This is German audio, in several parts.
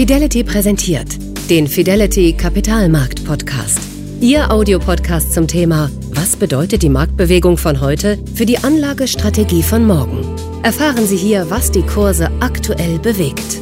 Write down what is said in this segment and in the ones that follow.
Fidelity präsentiert den Fidelity Kapitalmarkt Podcast. Ihr Audiopodcast zum Thema Was bedeutet die Marktbewegung von heute für die Anlagestrategie von morgen? Erfahren Sie hier, was die Kurse aktuell bewegt.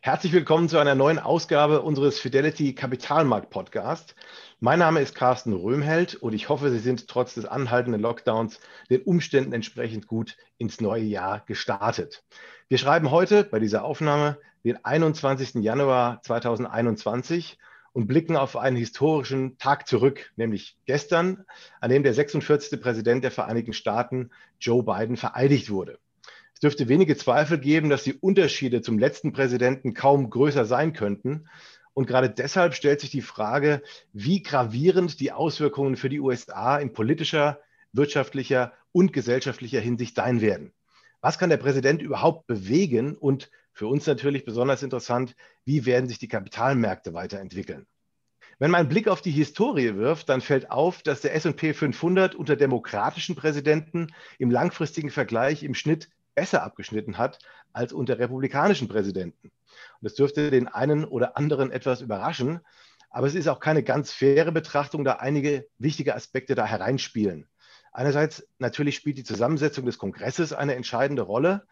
Herzlich willkommen zu einer neuen Ausgabe unseres Fidelity Kapitalmarkt Podcast. Mein Name ist Carsten Röhmheld und ich hoffe, Sie sind trotz des anhaltenden Lockdowns den Umständen entsprechend gut ins neue Jahr gestartet. Wir schreiben heute bei dieser Aufnahme den 21. Januar 2021 und blicken auf einen historischen Tag zurück, nämlich gestern, an dem der 46. Präsident der Vereinigten Staaten, Joe Biden, vereidigt wurde. Es dürfte wenige Zweifel geben, dass die Unterschiede zum letzten Präsidenten kaum größer sein könnten. Und gerade deshalb stellt sich die Frage, wie gravierend die Auswirkungen für die USA in politischer, wirtschaftlicher und gesellschaftlicher Hinsicht sein werden. Was kann der Präsident überhaupt bewegen? Und für uns natürlich besonders interessant, wie werden sich die Kapitalmärkte weiterentwickeln? Wenn man einen Blick auf die Historie wirft, dann fällt auf, dass der SP 500 unter demokratischen Präsidenten im langfristigen Vergleich im Schnitt besser abgeschnitten hat als unter republikanischen Präsidenten. Und das dürfte den einen oder anderen etwas überraschen. Aber es ist auch keine ganz faire Betrachtung, da einige wichtige Aspekte da hereinspielen. Einerseits natürlich spielt die Zusammensetzung des Kongresses eine entscheidende Rolle.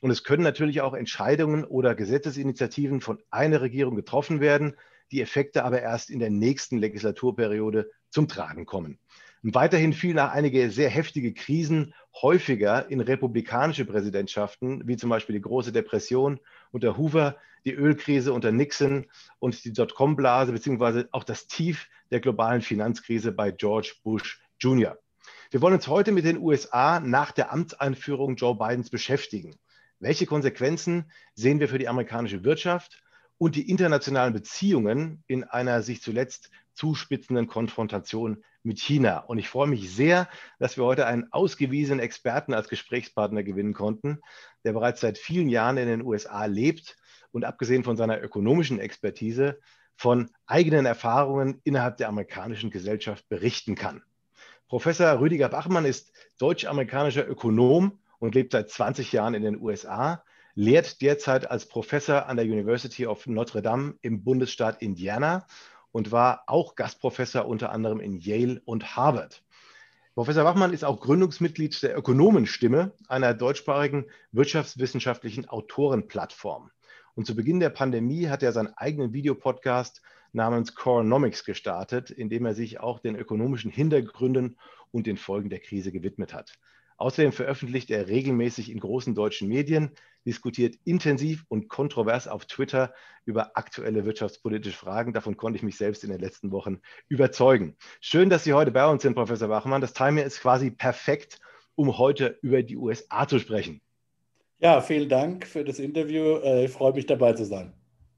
Und es können natürlich auch Entscheidungen oder Gesetzesinitiativen von einer Regierung getroffen werden, die Effekte aber erst in der nächsten Legislaturperiode zum Tragen kommen. Weiterhin fielen einige sehr heftige Krisen häufiger in republikanische Präsidentschaften, wie zum Beispiel die große Depression unter Hoover, die Ölkrise unter Nixon und die Dotcom-Blase, beziehungsweise auch das Tief der globalen Finanzkrise bei George Bush Jr. Wir wollen uns heute mit den USA nach der Amtseinführung Joe Bidens beschäftigen. Welche Konsequenzen sehen wir für die amerikanische Wirtschaft und die internationalen Beziehungen in einer sich zuletzt zuspitzenden Konfrontation mit China. Und ich freue mich sehr, dass wir heute einen ausgewiesenen Experten als Gesprächspartner gewinnen konnten, der bereits seit vielen Jahren in den USA lebt und abgesehen von seiner ökonomischen Expertise von eigenen Erfahrungen innerhalb der amerikanischen Gesellschaft berichten kann. Professor Rüdiger Bachmann ist deutsch-amerikanischer Ökonom und lebt seit 20 Jahren in den USA, lehrt derzeit als Professor an der University of Notre Dame im Bundesstaat Indiana und war auch Gastprofessor unter anderem in Yale und Harvard. Professor Wachmann ist auch Gründungsmitglied der Ökonomenstimme, einer deutschsprachigen wirtschaftswissenschaftlichen Autorenplattform. Und zu Beginn der Pandemie hat er seinen eigenen Videopodcast namens Coronomics gestartet, in dem er sich auch den ökonomischen Hintergründen und den Folgen der Krise gewidmet hat. Außerdem veröffentlicht er regelmäßig in großen deutschen Medien, diskutiert intensiv und kontrovers auf Twitter über aktuelle wirtschaftspolitische Fragen. Davon konnte ich mich selbst in den letzten Wochen überzeugen. Schön, dass Sie heute bei uns sind, Professor Bachmann. Das Timing ist quasi perfekt, um heute über die USA zu sprechen. Ja, vielen Dank für das Interview. Äh, ich freue mich dabei zu sein.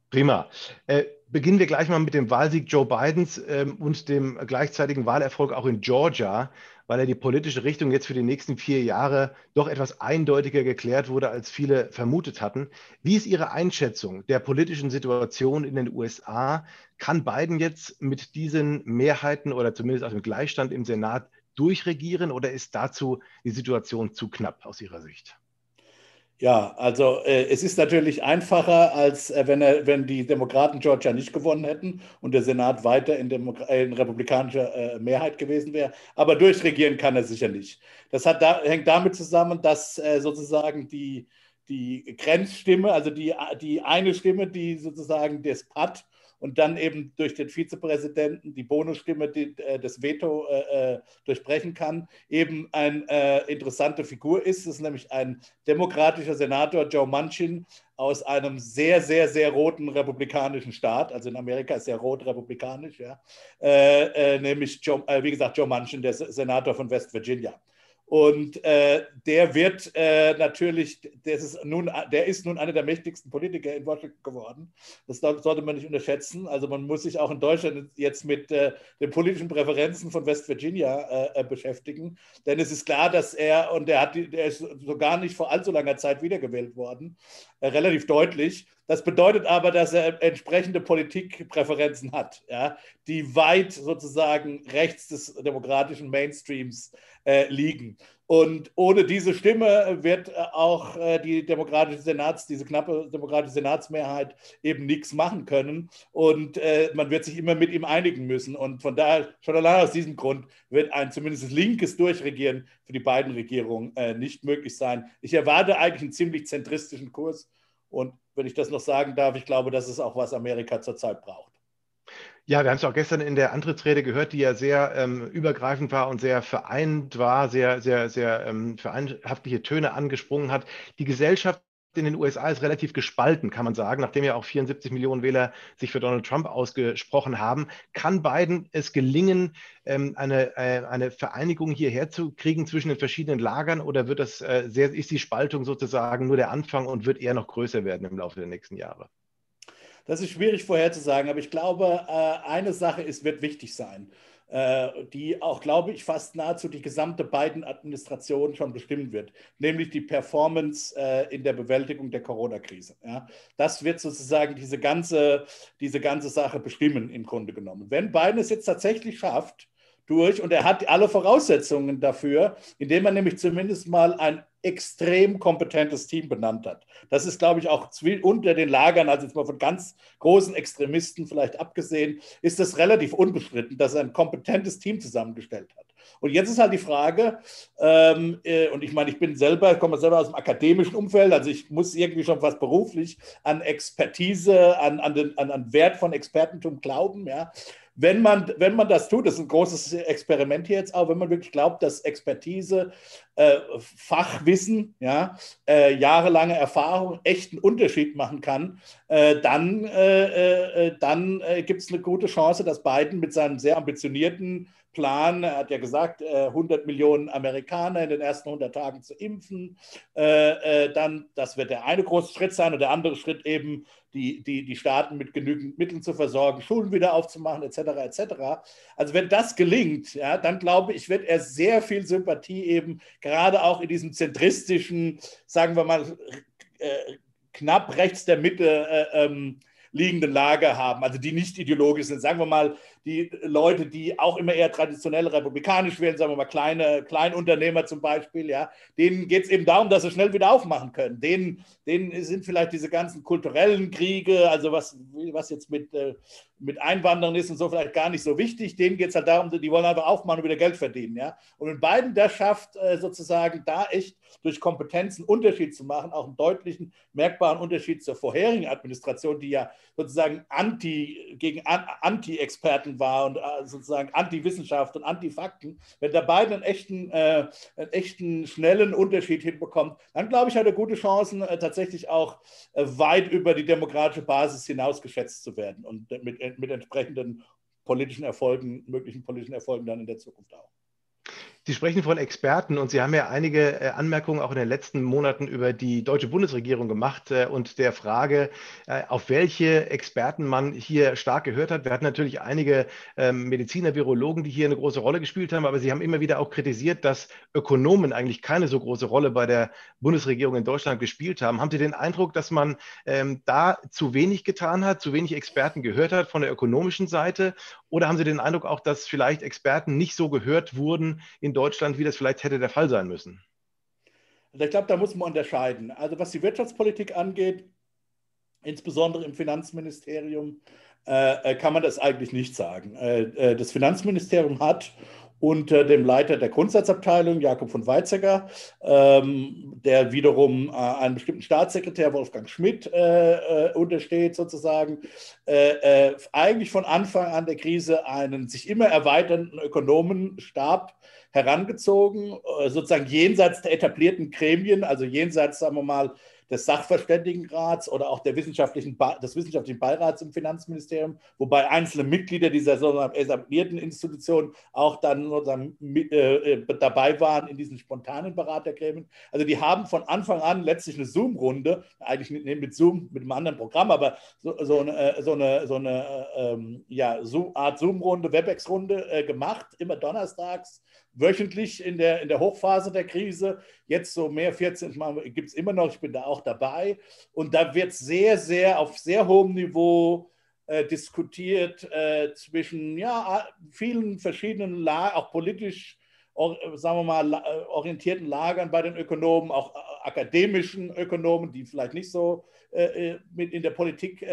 Prima. Äh, beginnen wir gleich mal mit dem Wahlsieg Joe Bidens ähm, und dem gleichzeitigen Wahlerfolg auch in Georgia weil er die politische Richtung jetzt für die nächsten vier Jahre doch etwas eindeutiger geklärt wurde, als viele vermutet hatten. Wie ist Ihre Einschätzung der politischen Situation in den USA? Kann Biden jetzt mit diesen Mehrheiten oder zumindest auch dem Gleichstand im Senat durchregieren oder ist dazu die Situation zu knapp aus Ihrer Sicht? Ja, also äh, es ist natürlich einfacher, als äh, wenn, er, wenn die Demokraten Georgia nicht gewonnen hätten und der Senat weiter in, Demo äh, in republikanischer äh, Mehrheit gewesen wäre. Aber durchregieren kann er sicher nicht. Das hat da, hängt damit zusammen, dass äh, sozusagen die, die Grenzstimme, also die, die eine Stimme, die sozusagen das PAD und dann eben durch den Vizepräsidenten die Bonusstimme, die äh, das Veto äh, äh, durchbrechen kann, eben eine äh, interessante Figur ist. Das ist nämlich ein demokratischer Senator, Joe Manchin, aus einem sehr, sehr, sehr roten republikanischen Staat. Also in Amerika ist ja rot republikanisch, ja. Äh, äh, nämlich, Joe, wie gesagt, Joe Manchin, der Senator von West Virginia. Und äh, der wird äh, natürlich, das ist nun, der ist nun einer der mächtigsten Politiker in Washington geworden. Das sollte man nicht unterschätzen. Also man muss sich auch in Deutschland jetzt mit äh, den politischen Präferenzen von West Virginia äh, äh, beschäftigen. Denn es ist klar, dass er, und er, hat, der ist sogar nicht vor allzu langer Zeit wiedergewählt worden, äh, relativ deutlich. Das bedeutet aber, dass er entsprechende Politikpräferenzen hat, ja, die weit sozusagen rechts des demokratischen Mainstreams äh, liegen. Und ohne diese Stimme wird auch die demokratische Senats, diese knappe demokratische Senatsmehrheit eben nichts machen können. Und man wird sich immer mit ihm einigen müssen. Und von daher, schon allein aus diesem Grund, wird ein zumindest linkes Durchregieren für die beiden Regierungen nicht möglich sein. Ich erwarte eigentlich einen ziemlich zentristischen Kurs. Und wenn ich das noch sagen darf, ich glaube, das ist auch, was Amerika zurzeit braucht. Ja, wir haben es auch gestern in der Antrittsrede gehört, die ja sehr ähm, übergreifend war und sehr vereint war, sehr, sehr, sehr ähm, vereinhaftliche Töne angesprungen hat. Die Gesellschaft in den USA ist relativ gespalten, kann man sagen, nachdem ja auch 74 Millionen Wähler sich für Donald Trump ausgesprochen haben. Kann Biden es gelingen, ähm, eine, äh, eine Vereinigung hierher zu kriegen zwischen den verschiedenen Lagern oder wird das äh, sehr, ist die Spaltung sozusagen nur der Anfang und wird eher noch größer werden im Laufe der nächsten Jahre? Das ist schwierig vorherzusagen, aber ich glaube, äh, eine Sache ist, wird wichtig sein, die auch, glaube ich, fast nahezu die gesamte Biden-Administration schon bestimmen wird, nämlich die Performance äh, in der Bewältigung der Corona-Krise. Das wird sozusagen diese ganze, diese ganze Sache bestimmen, im Grunde genommen. Wenn Biden es jetzt tatsächlich schafft, durch und er hat alle Voraussetzungen dafür, indem er nämlich zumindest mal ein extrem kompetentes Team benannt hat. Das ist, glaube ich, auch unter den Lagern, also jetzt mal von ganz großen Extremisten vielleicht abgesehen, ist das relativ unbestritten, dass er ein kompetentes Team zusammengestellt hat. Und jetzt ist halt die Frage, ähm, äh, und ich meine, ich bin selber, komme selber aus dem akademischen Umfeld, also ich muss irgendwie schon was beruflich an Expertise, an, an, den, an, an Wert von Expertentum glauben, ja wenn man, wenn man das tut, das ist ein großes Experiment hier jetzt auch, wenn man wirklich glaubt, dass Expertise, äh, Fachwissen, ja, äh, jahrelange Erfahrung echten Unterschied machen kann, äh, dann, äh, äh, dann äh, gibt es eine gute Chance, dass Biden mit seinem sehr ambitionierten Plan, er hat ja gesagt, 100 Millionen Amerikaner in den ersten 100 Tagen zu impfen, dann, das wird der eine große Schritt sein und der andere Schritt eben die, die, die Staaten mit genügend Mitteln zu versorgen, Schulen wieder aufzumachen, etc. etc. Also wenn das gelingt, ja, dann glaube ich, wird er sehr viel Sympathie eben, gerade auch in diesem zentristischen, sagen wir mal, äh, knapp rechts der Mitte äh, ähm, liegenden Lager haben, also die nicht ideologisch sind. Sagen wir mal, die Leute, die auch immer eher traditionell republikanisch wählen, sagen wir mal kleine Kleinunternehmer zum Beispiel, ja, denen geht es eben darum, dass sie schnell wieder aufmachen können. Denen, denen sind vielleicht diese ganzen kulturellen Kriege, also was, was jetzt mit, äh, mit Einwanderern ist und so vielleicht gar nicht so wichtig. Denen geht es halt darum, die wollen einfach aufmachen und wieder Geld verdienen. Ja? Und wenn Biden das schafft, äh, sozusagen da echt durch Kompetenzen Unterschied zu machen, auch einen deutlichen, merkbaren Unterschied zur vorherigen Administration, die ja sozusagen gegen Anti-Experten Fakten war und äh, sozusagen Anti-Wissenschaft und Anti-Fakten, wenn der beiden einen echten, äh, einen echten schnellen Unterschied hinbekommt, dann glaube ich, hat er gute Chancen, äh, tatsächlich auch äh, weit über die demokratische Basis hinaus geschätzt zu werden und mit, mit entsprechenden politischen Erfolgen, möglichen politischen Erfolgen dann in der Zukunft auch. Sie sprechen von Experten und Sie haben ja einige äh, Anmerkungen auch in den letzten Monaten über die deutsche Bundesregierung gemacht äh, und der Frage, äh, auf welche Experten man hier stark gehört hat. Wir hatten natürlich einige ähm, Mediziner, Virologen, die hier eine große Rolle gespielt haben, aber Sie haben immer wieder auch kritisiert, dass Ökonomen eigentlich keine so große Rolle bei der Bundesregierung in Deutschland gespielt haben. Haben Sie den Eindruck, dass man ähm, da zu wenig getan hat, zu wenig Experten gehört hat von der ökonomischen Seite? Oder haben Sie den Eindruck auch, dass vielleicht Experten nicht so gehört wurden in in Deutschland, wie das vielleicht hätte der Fall sein müssen? Also ich glaube, da muss man unterscheiden. Also was die Wirtschaftspolitik angeht, insbesondere im Finanzministerium, äh, äh kann man das eigentlich nicht sagen. Äh, äh, das Finanzministerium hat unter dem Leiter der Grundsatzabteilung, Jakob von Weizsäcker, ähm, der wiederum äh, einem bestimmten Staatssekretär, Wolfgang Schmidt, äh, untersteht, sozusagen, eigentlich von Anfang an der Krise einen sich immer erweiternden Ökonomenstab herangezogen, äh, sozusagen jenseits der etablierten Gremien, also jenseits, sagen wir mal, des Sachverständigenrats oder auch der wissenschaftlichen des wissenschaftlichen Beirats im Finanzministerium, wobei einzelne Mitglieder dieser sogenannten etablierten Institution auch dann sozusagen mit, äh, äh, dabei waren in diesen spontanen Beratergremien. Also die haben von Anfang an letztlich eine Zoom-Runde, eigentlich mit, mit, Zoom, mit einem anderen Programm, aber so, so eine, äh, so eine, so eine ähm, ja, Art Zoom-Runde, WebEx-Runde äh, gemacht, immer donnerstags wöchentlich in der, in der Hochphase der Krise. Jetzt so mehr 14 Mal gibt es immer noch, ich bin da auch dabei. Und da wird sehr, sehr auf sehr hohem Niveau äh, diskutiert äh, zwischen ja, vielen verschiedenen Lagen, auch politisch sagen wir mal, orientierten Lagern bei den Ökonomen, auch akademischen Ökonomen, die vielleicht nicht so mit in der Politik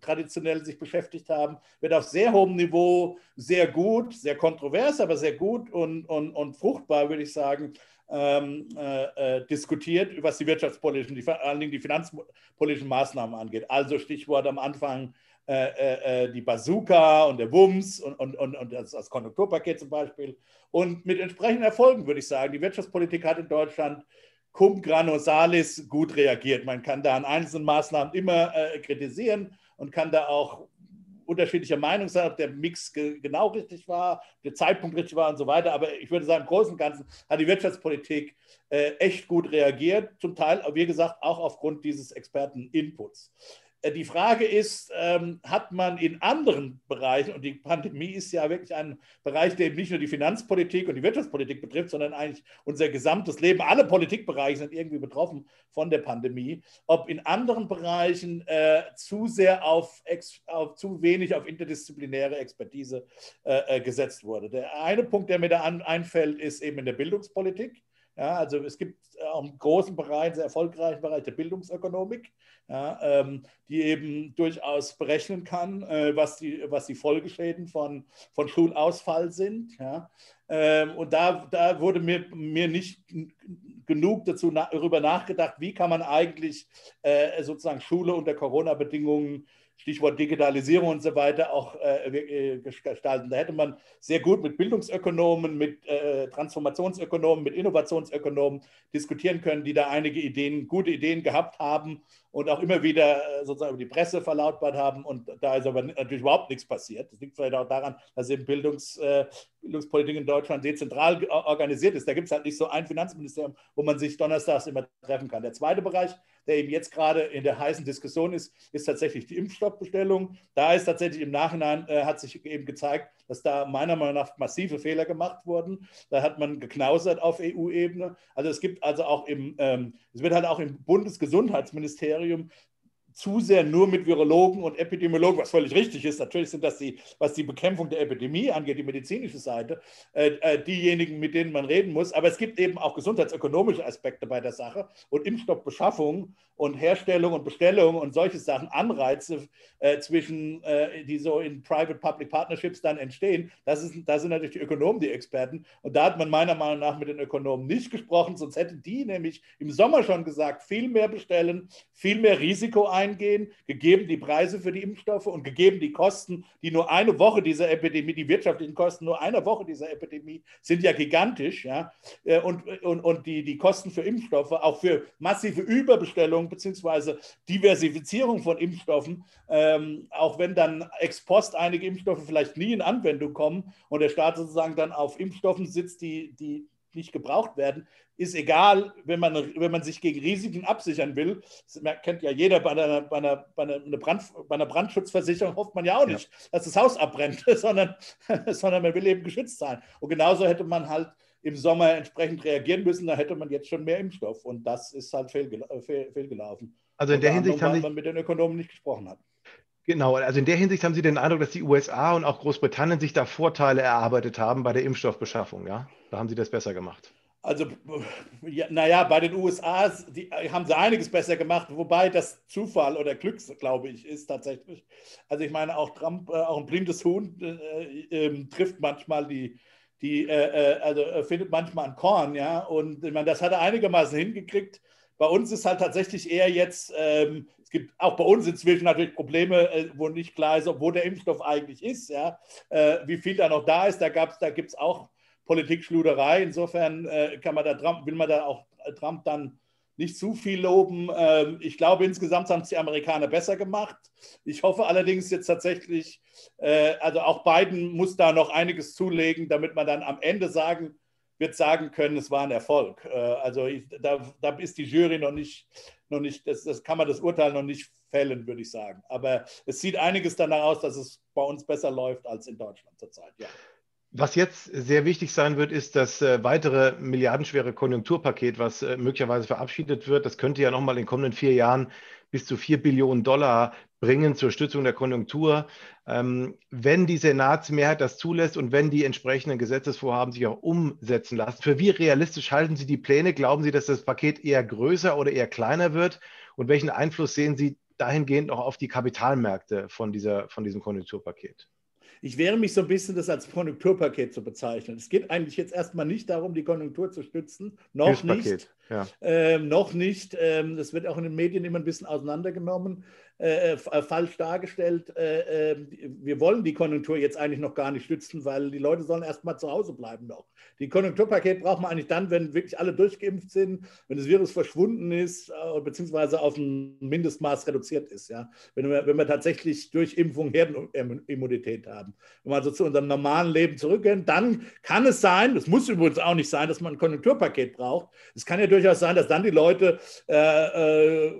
traditionell sich beschäftigt haben, wird auf sehr hohem Niveau sehr gut, sehr kontrovers, aber sehr gut und, und, und fruchtbar, würde ich sagen, ähm, äh, äh, diskutiert, was die wirtschaftspolitischen, die, vor allen Dingen die finanzpolitischen Maßnahmen angeht. Also Stichwort am Anfang äh, äh, äh, die Bazooka und der Wumms und, und, und, und das, das, Konjunkturpaket zum Beispiel. Und mit entsprechenden Erfolgen würde ich sagen, die Wirtschaftspolitik hat in Deutschland cum grano salis gut reagiert. Man kann da an einzelnen Maßnahmen immer äh, kritisieren und kann da auch unterschiedlicher Meinung sein, ob der Mix ge genau richtig war, der Zeitpunkt richtig war und so weiter. Aber ich würde sagen, im Großen und Ganzen hat die Wirtschaftspolitik äh, echt gut reagiert, zum Teil, wie gesagt, auch aufgrund dieses Experten-Inputs. Äh, die Frage ist, ähm, hat man in anderen Bereichen, und die Pandemie ist ja wirklich ein Bereich, der nicht nur die Finanzpolitik und die Wirtschaftspolitik betrifft, sondern eigentlich unser gesamtes Leben, alle Politikbereiche sind irgendwie betroffen von der Pandemie, ob in anderen Bereichen äh, zu sehr auf, auf, zu wenig auf interdisziplinäre Expertise äh, äh, gesetzt wurde. Der eine Punkt, der mir da an, einfällt, ist eben in der Bildungspolitik. Ja, also es gibt auch einen großen Bereich, einen sehr erfolgreichen Bereich der Bildungsökonomik, ja, ähm, die eben durchaus berechnen kann, äh, was, die, was die Folgeschäden von, von Schulausfall sind. Ja. Ähm, und da, da wurde mir, mir nicht genug dazu na, darüber nachgedacht, wie kann man eigentlich äh, sozusagen Schule unter Corona-Bedingungen Stichwort Digitalisierung und so weiter auch äh, äh, gestalten. Da hätte man sehr gut mit Bildungsökonomen, mit äh, Transformationsökonomen, mit Innovationsökonomen diskutieren können, die da einige Ideen, gute Ideen gehabt haben und auch immer wieder äh, sozusagen über die Presse verlautbart haben. Und da ist aber natürlich überhaupt nichts passiert. Das liegt vielleicht auch daran, dass eben Bildungs, äh, Bildungspolitik in Deutschland dezentral organisiert ist. Da gibt es halt nicht so ein Finanzministerium, wo man sich donnerstags immer treffen kann. Der zweite Bereich der eben jetzt gerade in der heißen Diskussion ist, ist tatsächlich die Impfstoffbestellung. Da ist tatsächlich im Nachhinein, äh, hat sich eben gezeigt, dass da meiner Meinung nach massive Fehler gemacht wurden. Da hat man geknausert auf EU-Ebene. Also es gibt also auch im, ähm, es wird halt auch im Bundesgesundheitsministerium zu sehr nur mit Virologen und Epidemiologen, was völlig richtig ist. Natürlich sind das die, was die Bekämpfung der Epidemie angeht, die medizinische Seite, äh, äh, diejenigen, mit denen man reden muss. Aber es gibt eben auch gesundheitsökonomische Aspekte bei der Sache und Impfstoffbeschaffung und Herstellung und Bestellung und solche Sachen, Anreize äh, zwischen, äh, die so in Private-Public Partnerships dann entstehen. Das, ist, das sind natürlich die Ökonomen, die Experten. Und da hat man meiner Meinung nach mit den Ökonomen nicht gesprochen, sonst hätten die nämlich im Sommer schon gesagt, viel mehr bestellen, viel mehr Risiko eingehen, gegeben die Preise für die Impfstoffe und gegeben die Kosten, die nur eine Woche dieser Epidemie, die wirtschaftlichen Kosten nur einer Woche dieser Epidemie sind ja gigantisch. Ja? Äh, und, und, und die, die Kosten für Impfstoffe, auch für massive Überbestellungen, bzw. Diversifizierung von Impfstoffen, ähm, auch wenn dann ex post einige Impfstoffe vielleicht nie in Anwendung kommen und der Staat sozusagen dann auf Impfstoffen sitzt, die, die nicht gebraucht werden, ist egal, wenn man, wenn man sich gegen Risiken absichern will. Das kennt ja jeder bei einer, bei einer, bei einer, Brand, bei einer Brandschutzversicherung, hofft man ja auch nicht, ja. dass das Haus abbrennt, sondern, sondern man will eben geschützt sein. Und genauso hätte man halt im Sommer entsprechend reagieren müssen, da hätte man jetzt schon mehr Impfstoff. Und das ist halt fehlgela fehl, fehlgelaufen. Also in der Hinsicht haben man mit den Ökonomen nicht gesprochen hat. Genau, also in der Hinsicht haben Sie den Eindruck, dass die USA und auch Großbritannien sich da Vorteile erarbeitet haben bei der Impfstoffbeschaffung, ja? Da haben Sie das besser gemacht. Also, ja, naja, bei den USA die, haben sie einiges besser gemacht, wobei das Zufall oder Glück, glaube ich, ist tatsächlich. Also ich meine, auch Trump, äh, auch ein blindes Huhn äh, äh, trifft manchmal die, die äh, äh, also äh, findet manchmal ein Korn, ja. Und ich meine, das hat er einigermaßen hingekriegt. Bei uns ist halt tatsächlich eher jetzt, ähm, gibt auch bei uns inzwischen natürlich Probleme, äh, wo nicht klar ist, wo der Impfstoff eigentlich ist, ja. Äh, wie viel da noch da ist, da, da gibt es auch Politikschluderei. Insofern äh, kann man da Trump, will man da auch Trump dann nicht zu viel loben. Ähm, ich glaube, insgesamt haben es die Amerikaner besser gemacht. Ich hoffe allerdings jetzt tatsächlich, äh, also auch Biden muss da noch einiges zulegen, damit man dann am Ende sagen wird sagen können, es war ein Erfolg. Äh, also ich, da, da, ist die Jury noch nicht, noch nicht das, das kann man das Urteil noch nicht fällen, würde ich sagen. Aber es sieht einiges danach aus, dass es bei uns besser läuft als in Deutschland zurzeit. Ja. Was jetzt sehr wichtig sein wird, ist das äh, weitere milliardenschwere Konjunkturpaket, was äh, möglicherweise verabschiedet wird. Das könnte ja nochmal in den kommenden vier Jahren bis zu vier Billionen Dollar bringen zur Stützung der Konjunktur. Ähm, wenn die Senatsmehrheit das zulässt und wenn die entsprechenden Gesetzesvorhaben sich auch umsetzen lassen, für wie realistisch halten Sie die Pläne? Glauben Sie, dass das Paket eher größer oder eher kleiner wird? Und welchen Einfluss sehen Sie dahingehend auch auf die Kapitalmärkte von, dieser, von diesem Konjunkturpaket? Ich wehre mich so ein bisschen, das als Konjunkturpaket zu bezeichnen. Es geht eigentlich jetzt erstmal nicht darum, die Konjunktur zu stützen. Noch nicht. Ja. Ähm, noch nicht. Ähm, das wird auch in den Medien immer ein bisschen auseinandergenommen. Äh, äh, äh, falsch dargestellt. Äh, äh, wir wollen die Konjunktur jetzt eigentlich noch gar nicht stützen, weil die Leute sollen erst mal zu Hause bleiben noch. Die Konjunkturpaket braucht man eigentlich dann, wenn wirklich alle durchgeimpft sind, wenn das Virus verschwunden ist, äh, beziehungsweise auf ein Mindestmaß reduziert ist. Ja? Wenn, wir, wenn wir tatsächlich durch Impfung Herdenimmunität haben. Wenn wir also zu unserem normalen Leben zurückgehen, dann kann es sein, es muss übrigens auch nicht sein, dass man ein Konjunkturpaket braucht. Es kann ja durchaus sein, dass dann die Leute äh,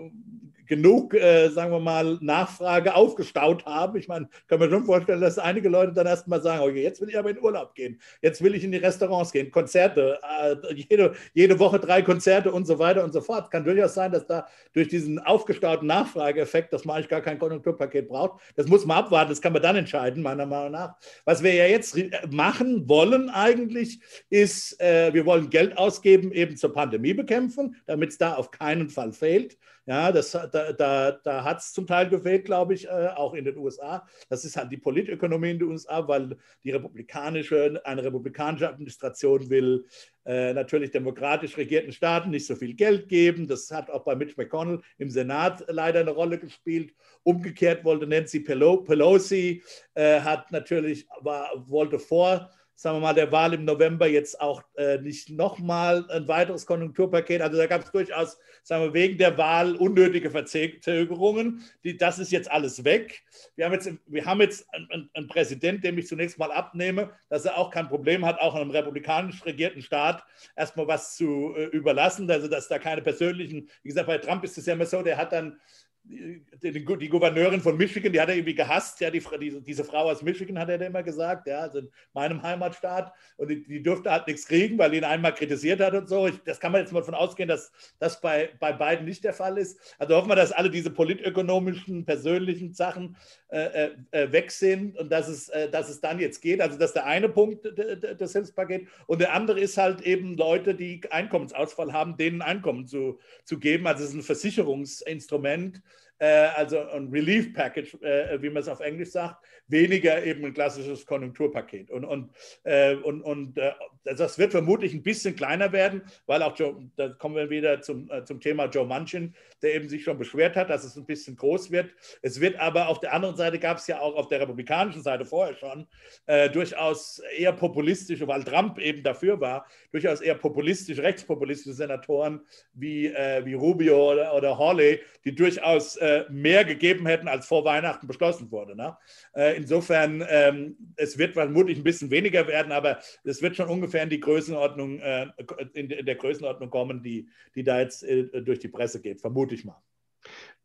genug, äh, sagen wir mal, Nachfrage aufgestaut haben. Ich meine, kann mir schon vorstellen, dass einige Leute dann erstmal sagen, okay, jetzt will ich aber in Urlaub gehen, jetzt will ich in die Restaurants gehen, Konzerte, äh, jede, jede Woche drei Konzerte und so weiter und so fort. Kann durchaus sein, dass da durch diesen aufgestauten Nachfrageeffekt, dass man eigentlich gar kein Konjunkturpaket braucht, das muss man abwarten, das kann man dann entscheiden, meiner Meinung nach. Was wir ja jetzt machen wollen eigentlich, ist, äh, wir wollen Geld ausgeben eben zur Pandemiebekämpfung, damit es da auf keinen Fall fehlt. Ja, das, da, da, da hat es zum Teil gefehlt, glaube ich, äh, auch in den USA. Das ist halt die Politökonomie in den USA, weil die republikanische, eine republikanische Administration will äh, natürlich demokratisch regierten Staaten nicht so viel Geld geben. Das hat auch bei Mitch McConnell im Senat leider eine Rolle gespielt. Umgekehrt wollte Nancy Pelosi, äh, hat natürlich, war, wollte vor sagen wir mal, der Wahl im November jetzt auch äh, nicht nochmal ein weiteres Konjunkturpaket. Also da gab es durchaus, sagen wir, wegen der Wahl unnötige Verzögerungen. Die, das ist jetzt alles weg. Wir haben jetzt, wir haben jetzt einen, einen Präsidenten, dem ich zunächst mal abnehme, dass er auch kein Problem hat, auch einem republikanisch regierten Staat erstmal was zu äh, überlassen. Also dass da keine persönlichen, wie gesagt, bei Trump ist es ja immer so, der hat dann die, die, Gouverneurin von Michigan, die hat er irgendwie gehasst, ja, die, die, diese Frau aus Michigan hat er immer gesagt, ja, also in meinem Heimatstaat und die, die dürfte halt nichts kriegen, weil ihn einmal kritisiert hat und so. Ich, das kann man jetzt mal davon ausgehen, dass das bei, bei beiden nicht der Fall ist. Also hoffen wir, dass alle diese politökonomischen, persönlichen Sachen äh, äh, äh weg sind und dass es, äh, dass es dann jetzt geht. Also das ist der eine Punkt des Hilfspakets und der andere ist halt eben Leute, die Einkommensausfall haben, denen Einkommen zu, zu geben. Also es ist ein Versicherungsinstrument, also ein Relief Package, äh, wie man es auf Englisch sagt, weniger eben ein klassisches Konjunkturpaket. Und, und, äh, und, und das wird vermutlich ein bisschen kleiner werden, weil auch, Joe, da kommen wir wieder zum, zum Thema Joe Manchin, der eben sich schon beschwert hat, dass es ein bisschen groß wird. Es wird aber auf der anderen Seite gab es ja auch auf der republikanischen Seite vorher schon äh, durchaus eher populistische, weil Trump eben dafür war, durchaus eher populistisch, rechtspopulistische Senatoren wie, äh, wie Rubio oder, oder Hawley, die durchaus äh, mehr gegeben hätten, als vor Weihnachten beschlossen wurde. Ne? Äh, insofern, ähm, es wird vermutlich ein bisschen weniger werden, aber es wird schon ungefähr in die Größenordnung, äh, in, der Größenordnung kommen, die, die da jetzt äh, durch die Presse geht, vermute ich mal.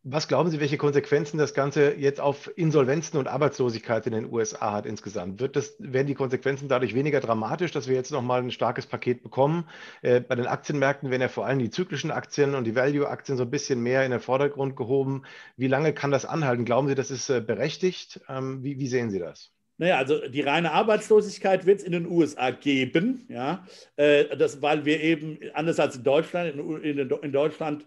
Was glauben Sie, welche Konsequenzen das Ganze jetzt auf Insolvenzen und Arbeitslosigkeit in den USA hat insgesamt? Wird das, werden die Konsequenzen dadurch weniger dramatisch, dass wir jetzt nochmal ein starkes Paket bekommen? Äh, bei den Aktienmärkten werden ja vor allem die zyklischen Aktien und die Value-Aktien so ein bisschen mehr in den Vordergrund gehoben. Wie lange kann das anhalten? Glauben Sie, das ist äh, berechtigt? Ähm, wie, wie sehen Sie das? Naja, also die reine Arbeitslosigkeit wird es in den USA geben, ja, äh, das, weil wir eben, anders als in Deutschland, in, in, in Deutschland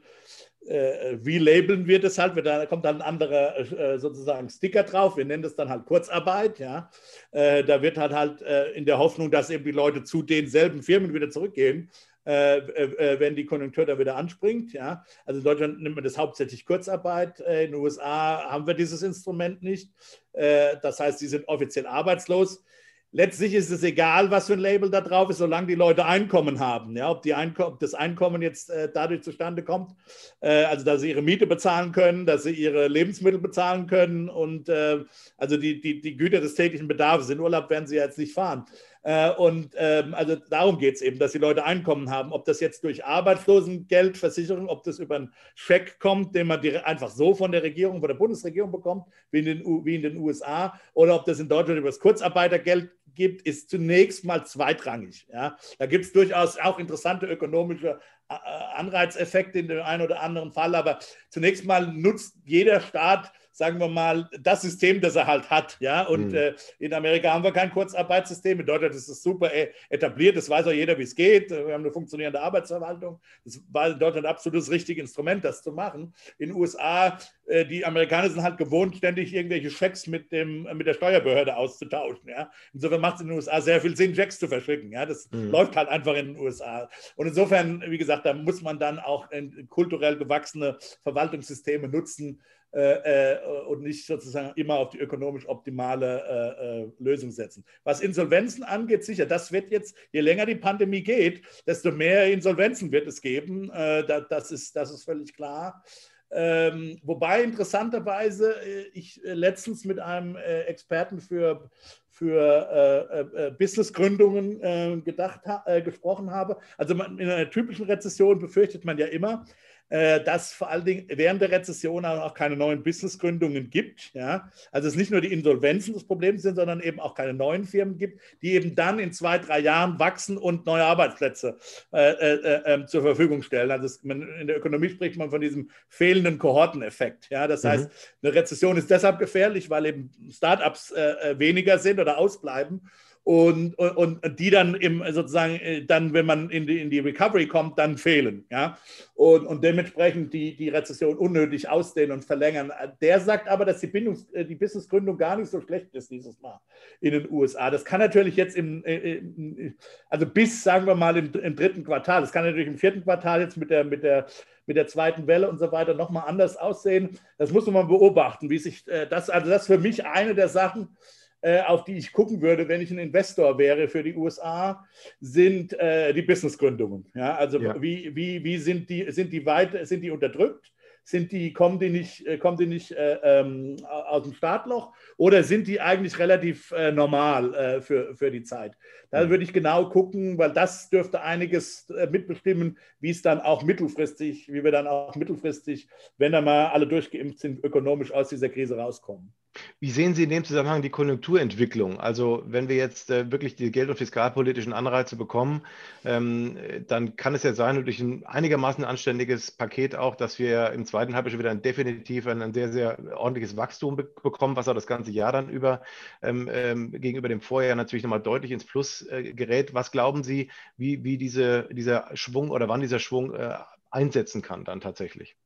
äh, relabeln wir das halt, da kommt dann ein anderer äh, sozusagen Sticker drauf, wir nennen das dann halt Kurzarbeit, ja. Äh, da wird halt halt äh, in der Hoffnung, dass eben die Leute zu denselben Firmen wieder zurückgehen, äh, äh, wenn die Konjunktur da wieder anspringt, ja. Also in Deutschland nimmt man das hauptsächlich Kurzarbeit, in den USA haben wir dieses Instrument nicht, das heißt, sie sind offiziell arbeitslos letztlich ist es egal, was für ein Label da drauf ist, solange die Leute Einkommen haben. Ja, ob, die Einko ob das Einkommen jetzt äh, dadurch zustande kommt, äh, also dass sie ihre Miete bezahlen können, dass sie ihre Lebensmittel bezahlen können und äh, also die, die, die Güter des täglichen Bedarfs. In Urlaub werden sie jetzt nicht fahren. Äh, und ähm, also darum geht es eben, dass die Leute Einkommen haben. Ob das jetzt durch Arbeitslosengeldversicherung, ob das über einen Scheck kommt, den man einfach so von der Regierung, von der Bundesregierung bekommt, wie in den, wie in den USA, oder ob das in Deutschland über das Kurzarbeitergeld gibt, ist zunächst mal zweitrangig. Ja. Da gibt es durchaus auch interessante ökonomische Anreizeffekte in dem einen oder anderen Fall, aber zunächst mal nutzt jeder Staat sagen wir mal, das System, das er halt hat. Ja? Und mhm. äh, in Amerika haben wir kein Kurzarbeitssystem. In Deutschland ist es super äh, etabliert. Das weiß auch jeder, wie es geht. Wir haben eine funktionierende Arbeitsverwaltung. Das war in Deutschland absolut das richtige Instrument, das zu machen. In den USA, äh, die Amerikaner sind halt gewohnt, ständig irgendwelche Schecks mit, dem, mit der Steuerbehörde auszutauschen. Ja? Insofern macht es in den USA sehr viel Sinn, Checks zu verschicken. Ja? Das mhm. läuft halt einfach in den USA. Und insofern, wie gesagt, da muss man dann auch kulturell gewachsene Verwaltungssysteme nutzen, äh, äh, und nicht sozusagen immer auf die ökonomisch optimale äh, äh, Lösung setzen. Was Insolvenzen angeht, sicher, das wird jetzt, je länger die Pandemie geht, desto mehr Insolvenzen wird es geben. Äh, da, das, ist, das ist völlig klar. Ähm, wobei interessanterweise äh, ich letztens mit einem Experten für, für Businessgründungen gedacht, gesprochen habe. Also man, in einer typischen Rezession befürchtet man ja immer, äh, dass vor allen Dingen während der Rezession auch keine neuen Businessgründungen gibt. Ja? Also es nicht nur die Insolvenzen das Problem sind, sondern eben auch keine neuen Firmen gibt, die eben dann in zwei, drei Jahren wachsen und neue Arbeitsplätze äh, äh, ähm, zur Verfügung stellen. Also es, man, in der Ökonomie spricht man von diesem fehlenden Kohorteneffekt. Ja? Das mhm. heißt, eine Rezession ist deshalb gefährlich, weil eben Startups äh, äh weniger sind oder ausbleiben und, und, und die dann im, sozusagen, äh, dann, wenn man in die, in die Recovery kommt, dann fehlen. Ja? Und, und dementsprechend die, die Rezession unnötig ausdehnen und verlängern. Der sagt aber, dass die, Bindungs-, äh, die Businessgründung gar nicht so schlecht ist dieses Mal in den USA. Das kann natürlich jetzt im, äh, also bis, sagen wir mal, im, im dritten Quartal, das kann natürlich im vierten Quartal jetzt mit der, mit der mit der zweiten Welle und so weiter nochmal anders aussehen. Das muss man beobachten, wie sich das, also das ist für mich eine der Sachen, äh, auf die ich gucken würde, wenn ich ein Investor wäre für die USA, sind äh, die Businessgründungen. Ja, also ja. wie, wie, wie sind die, sind die weit, sind die unterdrückt? Sind die, kommen die nicht, äh, kommen die nicht äh, ähm, aus dem Startloch oder sind die eigentlich relativ äh, normal äh, für, für die Zeit? Da würde ich genau gucken, weil das dürfte einiges äh, mitbestimmen, wie es dann auch mittelfristig, wie wir dann auch mittelfristig, wenn dann mal alle durchgeimpft sind, ökonomisch aus dieser Krise rauskommen. Wie sehen Sie in dem Zusammenhang die Konjunkturentwicklung? Also wenn wir jetzt äh, wirklich die geld- und fiskalpolitischen Anreize bekommen, ähm, dann kann es ja sein, durch ein einigermaßen anständiges Paket auch, dass wir im zweiten Halbjahr wieder ein definitiv ein, ein, sehr, sehr ordentliches Wachstum be bekommen, was auch das ganze Jahr dann über ähm, ähm, gegenüber dem Vorjahr natürlich nochmal deutlich ins Plus äh, gerät. Was glauben Sie, wie, wie diese, dieser Schwung oder wann dieser Schwung äh, einsetzen kann dann tatsächlich?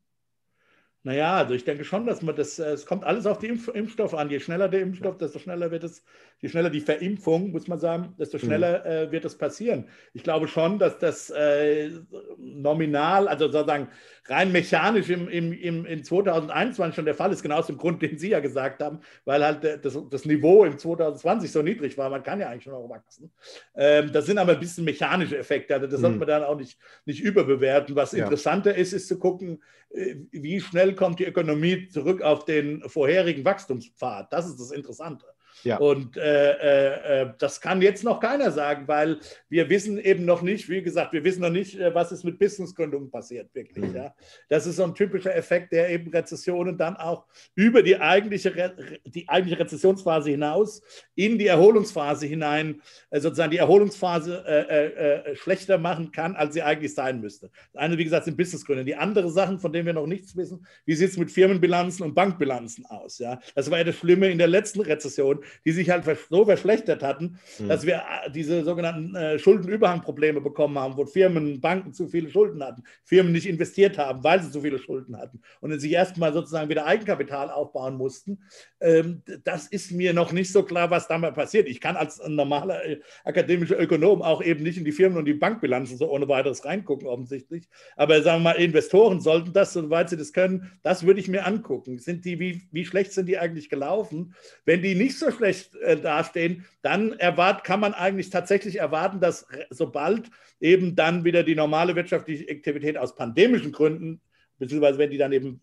Naja, also ich denke schon, dass man das, äh, es kommt alles auf den Impf Impfstoff an. Je schneller der Impfstoff, desto schneller wird es, je schneller die Verimpfung, muss man sagen, desto mhm. schneller äh, wird es passieren. Ich glaube schon, dass das äh, nominal, also sozusagen rein mechanisch im, im, im, in 2021 schon der Fall ist, genau aus dem Grund, den Sie ja gesagt haben, weil halt äh, das, das Niveau im 2020 so niedrig war. Man kann ja eigentlich schon noch wachsen. Ähm, das sind aber ein bisschen mechanische Effekte. Also das mhm. sollte man dann auch nicht, nicht überbewerten. Was ja. interessanter ist, ist zu gucken, äh, wie schnell kommt die Ökonomie zurück auf den vorherigen Wachstumspfad. Das ist das Interessante. Ja. Und äh, äh, äh, das kann jetzt noch keiner sagen, weil wir wissen eben noch nicht, wie gesagt, wir wissen noch nicht, äh, was ist mit Businessgründungen passiert, wirklich. Mhm. Ja. Das ist so ein typischer Effekt, der eben Rezessionen dann auch über die eigentliche, Re die eigentliche Rezessionsphase hinaus in die Erholungsphase hinein, äh, sozusagen die Erholungsphase äh, schlechter machen kann, als sie eigentlich sein müsste. Das eine, wie gesagt, sind Businessgründe. Die andere Sachen, von denen wir noch nichts wissen, wie sieht es mit Firmenbilanzen und Bankbilanzen aus? Ja. Das war ja das Schlimme in der letzten Rezession die sich halt so verschlechtert hatten, mhm. dass wir äh, diese sogenannten äh, Schuldenüberhangprobleme bekommen haben, wo Firmen, Banken zu viele Schulden hatten, Firmen nicht investiert haben, weil sie zu viele Schulden hatten und sich erstmal sozusagen wieder Eigenkapital aufbauen mussten. Ähm, das ist mir noch nicht so klar, was da mal passiert. Ich kann als normaler äh, akademischer Ökonom auch eben nicht in die Firmen und die Bankbilanzen so ohne weiteres reingucken, offensichtlich. Aber sagen wir mal, Investoren sollten das, soweit sie das können, das würde ich mir angucken. Sind die, wie, wie schlecht sind die eigentlich gelaufen? Wenn die nicht so schlecht äh, dastehen, dann erwart, kann man eigentlich tatsächlich erwarten, dass sobald eben dann wieder die normale wirtschaftliche Aktivität aus pandemischen Gründen beziehungsweise wenn die dann eben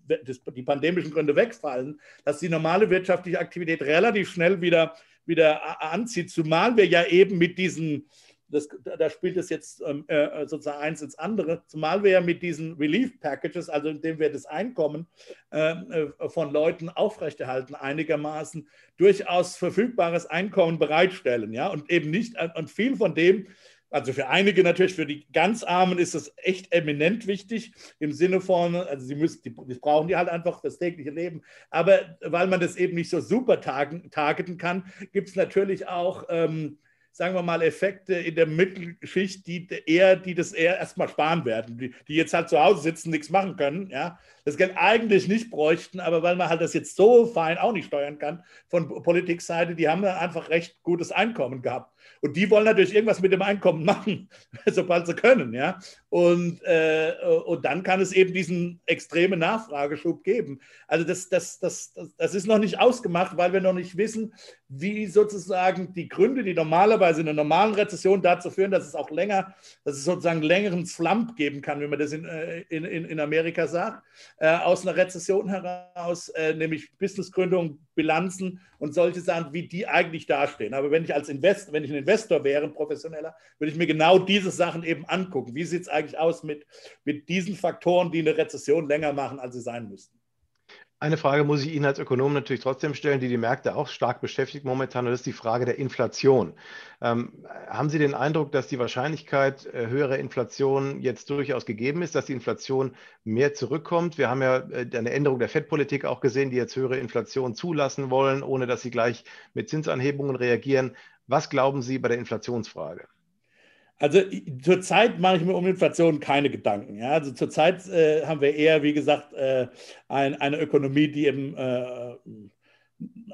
die pandemischen Gründe wegfallen, dass die normale wirtschaftliche Aktivität relativ schnell wieder, wieder anzieht, zumal wir ja eben mit diesen das, da spielt es jetzt ähm, äh, sozusagen eins ins andere, zumal wir ja mit diesen Relief Packages, also indem wir das Einkommen äh, äh, von Leuten aufrechterhalten, einigermaßen durchaus verfügbares Einkommen bereitstellen, ja, und eben nicht, äh, und viel von dem, Also für einige natürlich, für die ganz Armen ist es echt eminent wichtig im Sinne von, also sie müssen, die, das brauchen die halt einfach fürs tägliche Leben. Aber weil man das eben nicht so super targeten kann, gibt es natürlich auch ähm, sagen wir mal, Effekte in der Mittelschicht, die eher, die das eher erstmal sparen werden, die, die jetzt halt zu Hause sitzen, nichts machen können, ja, das Geld eigentlich nicht bräuchten, aber weil man halt das jetzt so fein auch nicht steuern kann von Politikseite, die haben einfach recht gutes Einkommen gehabt. Und die wollen natürlich irgendwas mit dem Einkommen machen, sobald sie können, ja. Und, äh, und dann kann es eben diesen extremen Nachfrageschub geben. Also das, das, das, das ist noch nicht ausgemacht, weil wir noch nicht wissen, wie sozusagen die Gründe, die normalerweise in einer normalen Rezession dazu führen, dass es auch länger, dass es sozusagen längeren Slump geben kann, wie man das in, äh, in, in Amerika sagt, äh, aus einer Rezession heraus, äh, nämlich Businessgründung, Bilanzen und solche Sachen, wie die eigentlich dastehen. Aber wenn ich als Invest, wenn ich ein Investor wäre, ein professioneller, würde ich mir genau diese Sachen eben angucken. Wie sieht es eigentlich aus mit, mit diesen Faktoren, die eine Rezession länger machen, als sie sein müssten? Eine Frage muss ich Ihnen als Ökonom natürlich trotzdem stellen, die die Märkte auch stark beschäftigt momentan, und das ist die Frage der Inflation. Ähm, haben Sie den Eindruck, dass die Wahrscheinlichkeit äh, höherer Inflation jetzt durchaus gegeben ist, dass die Inflation mehr zurückkommt? Wir haben ja äh, eine Änderung der Fettpolitik auch gesehen, die jetzt höhere Inflation zulassen wollen, ohne dass sie gleich mit Zinsanhebungen reagieren. Was glauben Sie bei der Inflationsfrage? Also zurzeit mache ich mir um Inflation keine Gedanken. Ja? Also zurzeit äh, haben wir eher, wie gesagt, äh, ein, eine Ökonomie, die eben äh,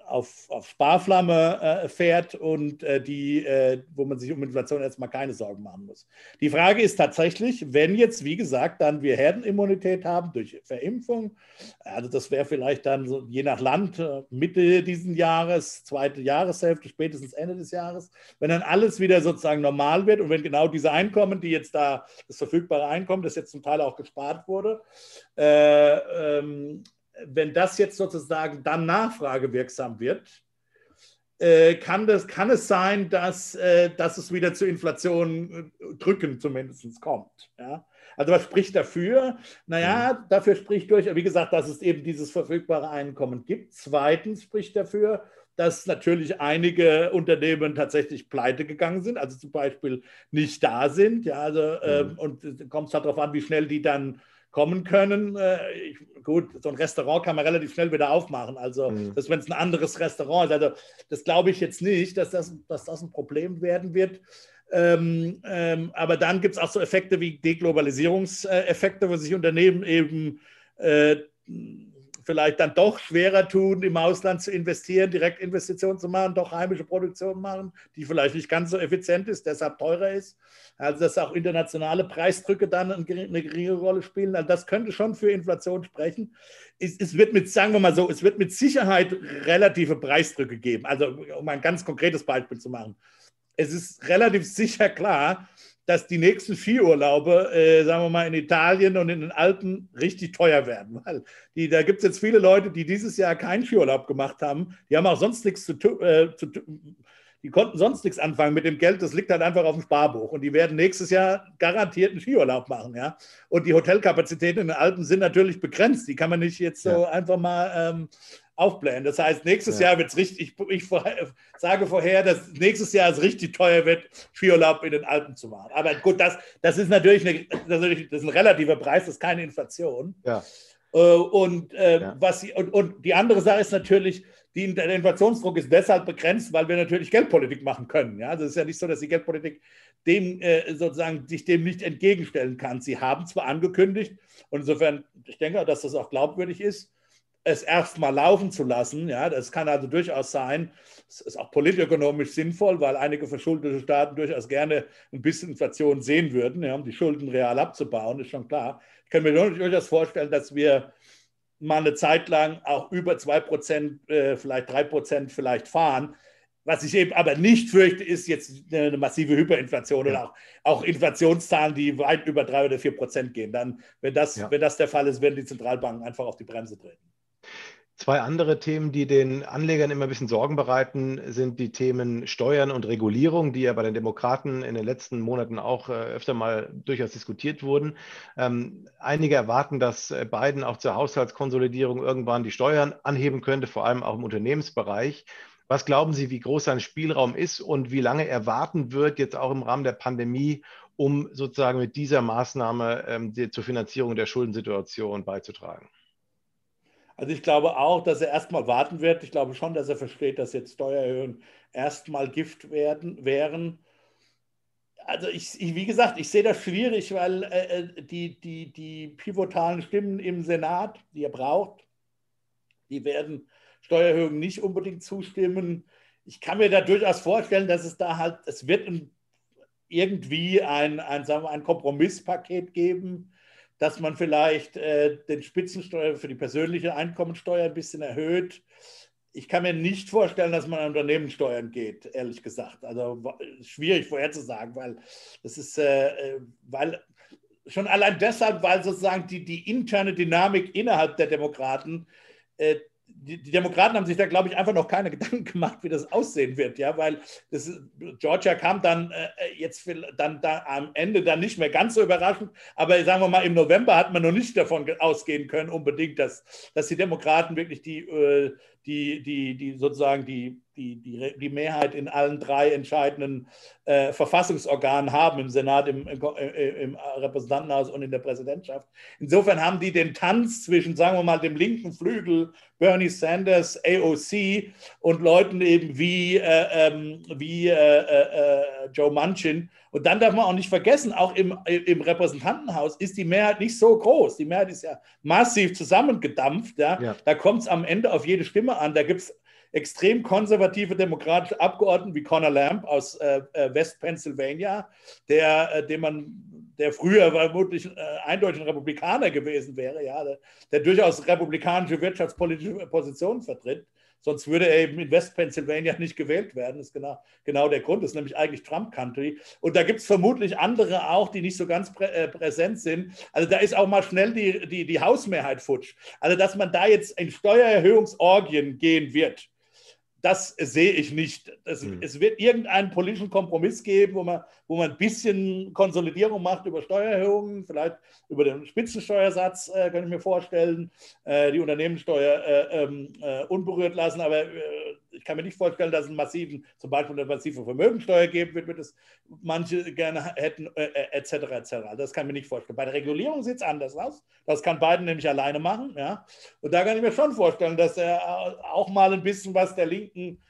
auf, auf Sparflamme äh, fährt und äh, die, äh, wo man sich um Inflation erstmal keine Sorgen machen muss. Die Frage ist tatsächlich, wenn jetzt, wie gesagt, dann wir Herdenimmunität haben durch Verimpfung, also das wäre vielleicht dann so, je nach Land äh, Mitte dieses Jahres, zweite Jahreshälfte, spätestens Ende des Jahres, wenn dann alles wieder sozusagen normal wird und wenn genau diese Einkommen, die jetzt da, das verfügbare Einkommen, das jetzt zum Teil auch gespart wurde, äh, ähm, wenn das jetzt sozusagen dann nachfragewirksam wird, äh, kann, das, kann es sein, dass, äh, dass es wieder zu Inflation äh, drücken zumindest kommt. Ja? Also was spricht dafür? Naja, mhm. dafür spricht durch, wie gesagt, dass es eben dieses verfügbare Einkommen gibt. Zweitens spricht dafür, dass natürlich einige Unternehmen tatsächlich pleite gegangen sind, also zum Beispiel nicht da sind. Ja, also, ähm, und kommt es halt darauf an, wie schnell die dann kommen können. Äh, ich, gut, so ein Restaurant kann man relativ schnell wieder aufmachen. Also, mhm. wenn es ein anderes Restaurant ist. Also, das glaube ich jetzt nicht, dass das, dass das ein Problem werden wird. Ähm, ähm, aber dann gibt es auch so Effekte wie Deglobalisierungseffekte, wo sich Unternehmen eben äh, vielleicht dann doch schwerer tun, im Ausland zu investieren, Direktinvestitionen zu machen, doch heimische Produktion machen, die vielleicht nicht ganz so effizient ist, deshalb teurer ist. Also dass auch internationale Preisdrücke dann eine geringe Rolle spielen. Also das könnte schon für Inflation sprechen. Es, es, wird mit, sagen wir mal so, es wird mit Sicherheit relative Preisdrücke geben. Also um ein ganz konkretes Beispiel zu machen. Es ist relativ sicher klar, dass die nächsten Skiurlaube, äh, sagen wir mal, in Italien und in den Alpen richtig teuer werden. Weil die, da gibt es jetzt viele Leute, die dieses Jahr keinen Skiurlaub gemacht haben. Die haben auch sonst nichts zu tun. Äh, die konnten sonst nichts anfangen mit dem Geld, das liegt halt einfach auf dem Sparbuch. Und die werden nächstes Jahr garantiert einen Skiurlaub machen. Ja? Und die Hotelkapazitäten in den Alpen sind natürlich begrenzt. Die kann man nicht jetzt so ja. einfach mal ähm, aufblähen. Das heißt, nächstes ja. Jahr wird es richtig, ich, ich, sage vorher, dass nächstes Jahr es richtig teuer wird, Skiurlaub in den Alpen zu machen. Aber gut, das, das ist natürlich, eine, das ist ein relativer Preis, das ist keine Inflation. Ja. Äh, und, äh, ja. was, und, und die andere Sache ist natürlich, die, der Inflationsdruck ist deshalb begrenzt, weil wir natürlich Geldpolitik machen können. Ja? Also es ist ja nicht so, dass die Geldpolitik dem äh, sozusagen sich dem nicht entgegenstellen kann. Sie haben zwar angekündigt, und insofern, ich denke, dass das auch glaubwürdig ist, es erstmal laufen zu lassen. Ja, das kann also durchaus sein. Es ist auch politökonomisch sinnvoll, weil einige verschuldete Staaten durchaus gerne ein bisschen Inflation sehen würden, ja, um die Schulden real abzubauen, ist schon klar. Ich kann mir durchaus vorstellen, dass wir mal eine Zeit lang auch über 2%, äh, vielleicht 3% vielleicht fahren. Was ich eben aber nicht fürchte, ist jetzt eine massive Hyperinflation ja. oder auch, auch, Inflationszahlen, die weit über 3 oder 4 Prozent gehen. Dann, wenn das, ja. wenn das der Fall ist, werden die Zentralbanken einfach auf die Bremse treten. Zwei andere Themen, die den Anlegern immer ein bisschen Sorgen bereiten, sind die Themen Steuern und Regulierung, die ja bei den Demokraten in den letzten Monaten auch äh, öfter mal durchaus diskutiert wurden. Ähm, einige erwarten, dass äh, Biden auch zur Haushaltskonsolidierung irgendwann die Steuern anheben könnte, vor allem auch im Unternehmensbereich. Was glauben Sie, wie groß sein Spielraum ist und wie lange er warten wird, jetzt auch im Rahmen der Pandemie, um sozusagen mit dieser Maßnahme ähm, zur Finanzierung der Schuldensituation beizutragen? Also ich glaube auch, dass er erstmal warten wird. Ich glaube schon, dass er versteht, dass jetzt Steuererhöhungen erstmal Gift werden, wären. Also ich, ich, wie gesagt, ich sehe das schwierig, weil äh, äh die, die, die pivotalen Stimmen im Senat, die er braucht, die werden Steuererhöhungen nicht unbedingt zustimmen. Ich kann mir da durchaus vorstellen, dass es da halt, es wird ein, irgendwie ein, ein, sagen wir, ein Kompromisspaket geben, dass man vielleicht äh, den Spitzensteuer für die persönliche Einkommensteuer ein bisschen erhöht. Ich kann mir nicht vorstellen, dass man an Unternehmenssteuern geht, ehrlich gesagt. Also schwierig vorherzusagen, weil das ist, äh, äh, weil schon allein deshalb, weil sozusagen die, die interne Dynamik innerhalb der Demokraten äh, die, die, Demokraten haben sich da, glaube ich, einfach noch keine Gedanken gemacht, wie das aussehen wird, ja, weil das, Georgia kam dann äh, jetzt dann da am Ende dann nicht mehr ganz so überraschend, aber sagen wir mal, im November hat man noch nicht davon ausgehen können, unbedingt, dass, dass die Demokraten wirklich die, äh, die, die, die sozusagen die, die, die, die Mehrheit in allen drei entscheidenden äh, Verfassungsorganen haben, im Senat, im, im, äh, im, Repräsentantenhaus und in der Präsidentschaft. Insofern haben die den Tanz zwischen, sagen wir mal, dem linken Flügel, Bernie Sanders, AOC und Leuten eben wie, äh, ähm, wie äh, äh, Joe Manchin. Und dann darf man auch nicht vergessen, auch im, im Repräsentantenhaus ist die Mehrheit nicht so groß. Die Mehrheit ist ja massiv zusammengedampft. Ja? ja. Da kommt es am Ende auf jede Stimme an. Da gibt es extrem konservative demokratische Abgeordnete wie Connor Lamb aus äh, äh West Pennsylvania, der, äh, dem man, der früher vermutlich äh, eindeutig ein Republikaner gewesen wäre, ja, der, der durchaus republikanische wirtschaftspolitische Positionen vertritt. Sonst würde er eben in West Pennsylvania nicht gewählt werden. Das ist genau, genau der Grund. Das ist nämlich eigentlich Trump Country. Und da gibt es vermutlich andere auch, die nicht so ganz prä äh, präsent sind. Also da ist auch mal schnell die, die, die Hausmehrheit futsch. Also dass man da jetzt in Steuererhöhungsorgien gehen wird, das sehe ich nicht. Das, mhm. Es wird irgendeinen politischen Kompromiss geben, wo man, wo man ein bisschen Konsolidierung macht über Steuererhöhungen, vielleicht über den Spitzensteuersatz, äh, kann ich mir vorstellen, äh, die Unternehmenssteuer äh, ähm, äh unberührt lassen. Aber äh, ich kann mir nicht vorstellen, dass es einen massiven, zum Beispiel eine massive Vermögensteuer geben wird, wird es manche gerne hätten, etc. Äh, etc. Das kann ich mir nicht vorstellen. Bei der Regulierung sieht es anders aus. Das kann Biden nämlich alleine machen. Ja? Und da kann ich mir schon vorstellen, dass er auch mal ein bisschen was der Linken,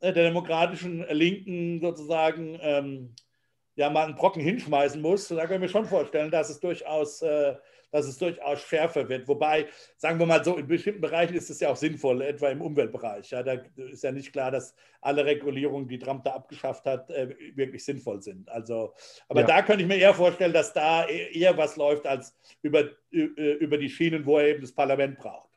äh, der demokratischen Linken sozusagen ähm, ja mal einen Brocken hinschmeißen muss. Da kann ich mir schon vorstellen, dass es durchaus äh, dass es durchaus schärfer wird. Wobei, sagen wir mal so, in bestimmten Bereichen ist es ja auch sinnvoll, etwa im Umweltbereich. Ja, da ist ja nicht klar, dass alle Regulierungen, die Trump da abgeschafft hat, äh, wirklich sinnvoll sind. Also, aber ja. da könnte ich mir eher vorstellen, dass da e-, eher was läuft als über, über die Schienen, wo er eben das Parlament braucht.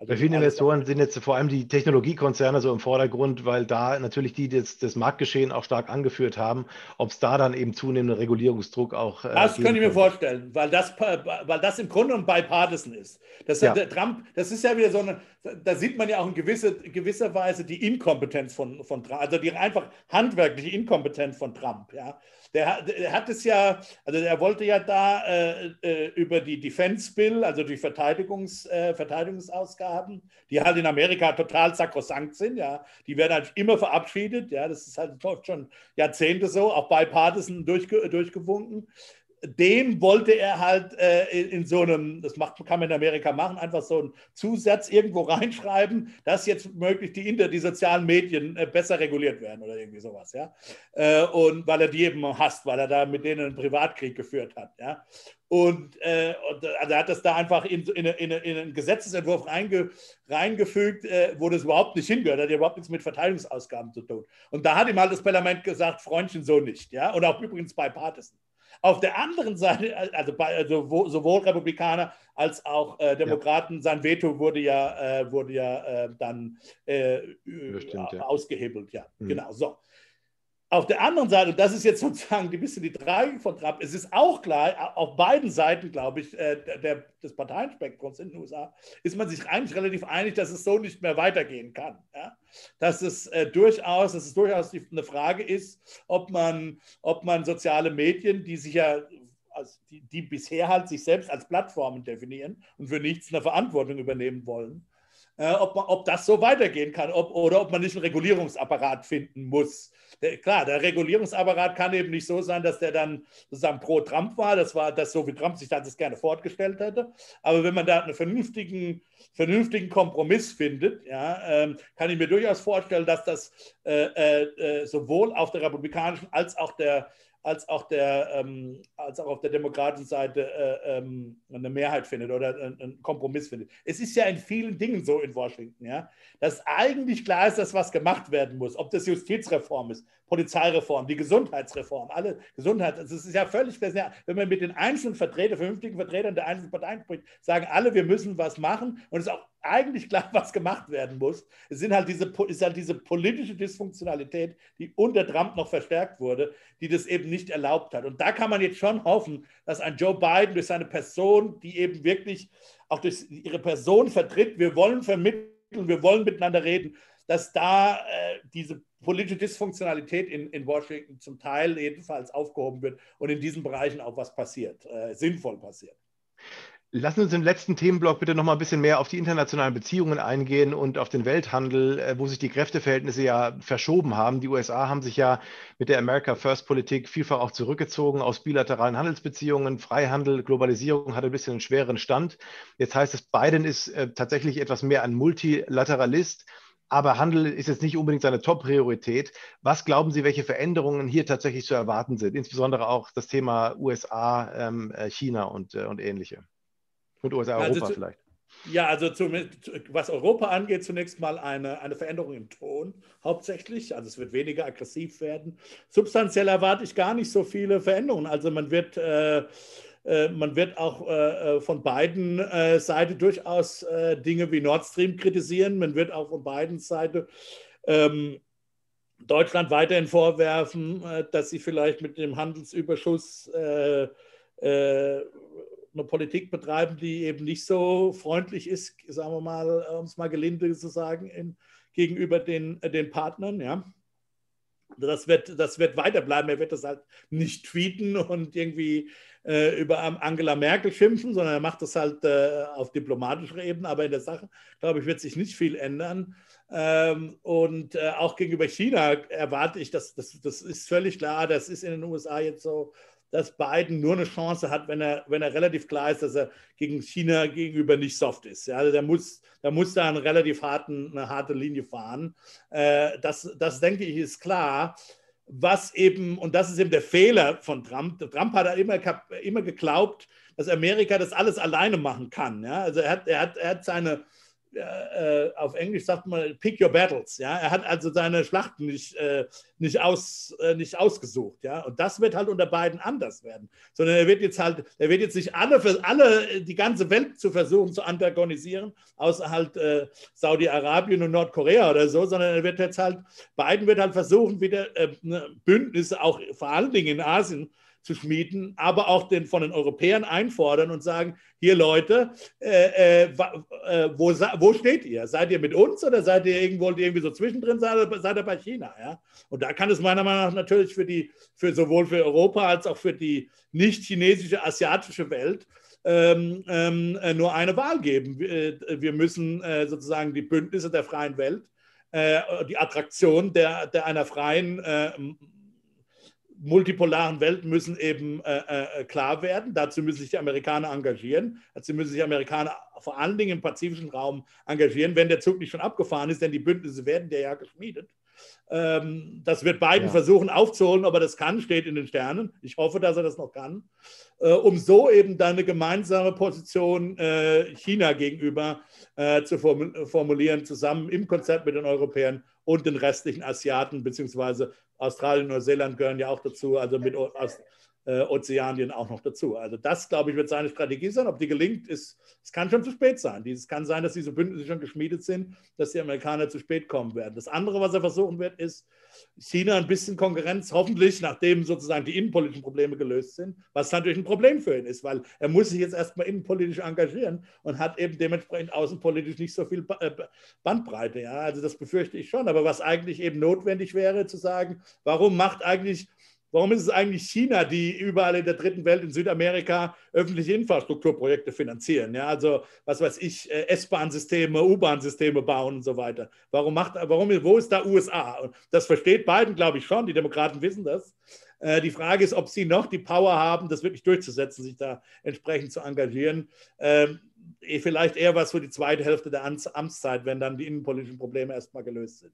Also Bei vielen Investoren sind jetzt vor allem die Technologiekonzerne so im Vordergrund, weil da natürlich die das, das Marktgeschehen auch stark angeführt haben. Ob es da dann eben zunehmenden Regulierungsdruck auch. Äh, das könnte ich mir vorstellen, weil das, weil das im Grunde ein bipartisan ist. Das, ja. Trump, das ist ja wieder so eine, da sieht man ja auch in gewisse, gewisser Weise die Inkompetenz von, von Trump, also die einfach handwerkliche Inkompetenz von Trump. Ja. Der, der, hat es ja, also er wollte ja da äh, äh, über die Defense Bill, also die Verteidigungs, äh, Verteidigungsausgaben, die halt in Amerika total sakrosankt sind, ja, die werden halt immer verabschiedet, ja, das ist halt schon Jahrzehnte so, auch bipartisan durchge, durchgewunken den wollte er halt äh, in so einem, das macht, kann man in Amerika machen, einfach so einen Zusatz irgendwo reinschreiben, dass jetzt möglich die, Inter, die sozialen Medien äh, besser reguliert werden oder irgendwie sowas, ja. Äh, und weil er die eben hasst, weil er da mit denen einen Privatkrieg geführt hat, ja. Und, äh, also er hat das da einfach in, in, in, in einen Gesetzesentwurf reinge, reingefügt, äh, wo das überhaupt nicht hingehört, hat überhaupt nichts mit Verteidigungsausgaben zu tun. Und da hat ihm halt das Parlament gesagt, Freundchen, so nicht, ja. Und auch übrigens bei Partisan. Auf der anderen Seite, also, bei, also sowohl Republikaner als auch äh, Demokraten, ja. sein Veto wurde ja, äh, wurde ja äh, dann äh, Bestimmt, ja. ausgehebelt. Ja, mhm. genau. So. Auf der anderen Seite, und das ist jetzt sozusagen ein bisschen die Tragik von Trump, es ist auch klar, auf beiden Seiten, glaube ich, äh, der, des Parteienspektrums in den USA, ist man sich eigentlich relativ einig, dass es so nicht mehr weitergehen kann. Dass, es, äh, durchaus, dass es durchaus eine Frage ist, ob man, ob man soziale Medien, die sich ja also die, die bisher halt sich selbst als Plattformen definieren und für nichts eine Verantwortung übernehmen wollen, äh, ob, ob das so weitergehen kann ob, oder ob man nicht einen Regulierungsapparat finden muss. Der, klar, der Regulierungsapparat kann eben nicht so sein, dass der dann sozusagen pro Trump war. Das war das so, wie Trump sich das gerne fortgestellt hätte. Aber wenn man da einen vernünftigen, vernünftigen Kompromiss findet, ja, ähm, kann ich mir durchaus vorstellen, dass das äh, äh, äh sowohl auf der republikanischen als auch der als auch, der, ähm, als auch auf der demokratischen Seite äh, ähm, eine Mehrheit findet oder einen Kompromiss findet. Es ist ja in vielen Dingen so in Washington, ja, dass eigentlich klar ist, dass was gemacht werden muss, ob das Justizreform ist, Polizeireform, die Gesundheitsreform, alle Gesundheit, das ist ja völlig, wenn man mit den einzelnen Vertretern, vernünftigen Vertretern der einzelnen Parteien spricht, sagen alle, wir müssen was machen und es ist auch eigentlich klar, was gemacht werden muss. Es sind halt diese, ist halt diese politische Dysfunktionalität, die unter Trump noch verstärkt wurde, die das eben nicht erlaubt hat. Und da kann man jetzt schon hoffen, dass ein Joe Biden durch seine Person, die eben wirklich auch durch ihre Person vertritt, wir wollen vermitteln, wir wollen miteinander reden, dass da äh, diese politische Dysfunktionalität in, in Washington zum Teil jedenfalls aufgehoben wird und in diesen Bereichen auch was passiert, äh, sinnvoll passiert. Lassen Sie uns im letzten Themenblock bitte noch mal ein bisschen mehr auf die internationalen Beziehungen eingehen und auf den Welthandel, äh, wo sich die Kräfteverhältnisse ja verschoben haben. Die USA haben sich ja mit der America First Politik vielfach auch zurückgezogen aus bilateralen Handelsbeziehungen. Freihandel, Globalisierung hatte ein bisschen einen schweren Stand. Jetzt heißt es, Biden ist äh, tatsächlich etwas mehr ein Multilateralist. Aber Handel ist jetzt nicht unbedingt seine Top-Priorität. Was glauben Sie, welche Veränderungen hier tatsächlich zu erwarten sind? Insbesondere auch das Thema USA, ähm, äh, China und, und ähnliche. Und USA, Europa also vielleicht. Ja, also zum, was Europa angeht, zunächst mal eine, eine Veränderung im Ton hauptsächlich. Also es wird weniger aggressiv werden. Substanziell erwarte ich gar nicht so viele Veränderungen. Also man wird, äh, äh, man wird auch äh, äh von beiden Seiten durchaus Dinge wie Nord Stream kritisieren. Man wird auch von beiden Seiten ähm, Deutschland weiterhin vorwerfen, dass sie vielleicht mit dem Handelsüberschuss eine Politik betreiben, die eben nicht so freundlich ist, sagen wir mal, um es mal gelinde zu sagen, in, gegenüber den, äh, den Partnern. Ja. Das wird, das wird weiterbleiben. Er wird das halt nicht tweeten und irgendwie äh, über Angela Merkel schimpfen, sondern er macht das halt äh, auf diplomatischer Ebene. Aber in der Sache, glaube ich, wird sich nicht viel ändern. Ähm, und äh, auch gegenüber China erwarte ich, dass das, das ist völlig klar, das ist in den USA jetzt so dass Biden nur eine Chance hat, wenn er, wenn er relativ klar ist, dass er gegen China gegenüber nicht soft ist. Ja, also der muss, der muss da eine relativ harten, eine harte Linie fahren. Äh, das, das denke ich ist klar. Was eben, und das ist eben der Fehler von Trump. Trump hat immer, immer geglaubt, dass Amerika das alles alleine machen kann. Ja? Also er hat, er, hat, er hat seine, äh, auf Englisch sagt man pick your battles. Ja? Er hat also seine Schlachten nicht, äh, nicht, aus, äh, nicht ausgesucht. Ja? Und das wird halt unter beiden anders werden. Sondern er wird jetzt halt, er wird jetzt nicht alle, für alle die ganze Welt zu versuchen zu antagonisieren, außer halt äh, Saudi-Arabien und Nordkorea oder so, sondern er wird jetzt halt, Biden wird halt versuchen, wieder äh, ne, Bündnisse auch vor allen Dingen in Asien zu schmieden, aber auch den, von den Europäern einfordern und sagen, hier Leute, äh, äh, äh wo, wo steht ihr? Seid ihr mit uns oder seid ihr irgendwo irgendwie so zwischendrin, seid seid ihr bei China? Ja? Und da kann es meiner Meinung nach natürlich für die, für sowohl für Europa als auch für die nicht chinesische, asiatische Welt ähm, ähm, äh, nur eine Wahl geben. Wir, äh, wir müssen äh, sozusagen die Bündnisse der freien Welt, die Attraktion der, der einer freien multipolaren Welt müssen eben äh, äh, klar werden. Dazu müssen sich die Amerikaner engagieren. Dazu müssen sich Amerikaner vor allen Dingen im pazifischen Raum engagieren, wenn der Zug nicht schon abgefahren ist, denn die Bündnisse werden ja geschmiedet. Ähm, das wird Biden ja. versuchen aufzuholen, aber das kann, steht in den Sternen. Ich hoffe, dass er das noch kann, äh, um so eben dann eine gemeinsame Position äh, China gegenüber äh, zu formulieren, zusammen im Konzept mit den Europäern und den restlichen Asiaten, beziehungsweise Australien und Neuseeland gehören ja auch dazu, also mit aus, äh, Ozeanien auch noch dazu. Also das, glaube ich, wird seine Strategie sein. Ob die gelingt, ist, es kann schon zu spät sein. Es kann sein, dass diese Bündnisse schon geschmiedet sind, dass die Amerikaner zu spät kommen werden. Das andere, was er versuchen wird, ist, China ein bisschen Konkurrenz, hoffentlich, nachdem sozusagen die innenpolitischen Probleme gelöst sind, was natürlich ein Problem für ihn ist, weil er muss sich jetzt erstmal innenpolitisch engagieren und hat eben dementsprechend außenpolitisch nicht so viel äh, Bandbreite. Ja? Also das befürchte ich schon. Aber was eigentlich eben notwendig wäre, zu sagen, warum macht eigentlich Warum ist es eigentlich China, die überall in der dritten Welt, in Südamerika, öffentliche Infrastrukturprojekte finanzieren? Ja, also, was weiß ich, äh, S-Bahn-Systeme, U-Bahn-Systeme bauen und so weiter. Warum macht, warum, wo ist da USA? das versteht Biden, glaube ich, schon. Die Demokraten wissen das. Äh, die Frage ist, ob sie noch die Power haben, das wirklich durchzusetzen, sich da entsprechend zu engagieren. Ähm, eh, vielleicht eher was für die zweite Hälfte der Amtszeit, wenn dann die innenpolitischen Probleme erstmal gelöst sind.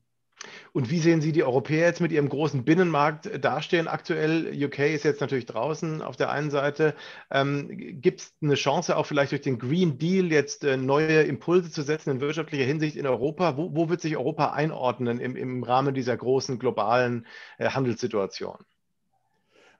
Und wie sehen Sie die Europäer jetzt mit ihrem großen Binnenmarkt dastehen aktuell? UK ist jetzt natürlich draußen auf der einen Seite. Ähm, Gibt es eine Chance, auch vielleicht durch den Green Deal jetzt äh, neue Impulse zu setzen in wirtschaftlicher Hinsicht in Europa? Wo, wo wird sich Europa einordnen im, im Rahmen dieser großen globalen äh, Handelssituation?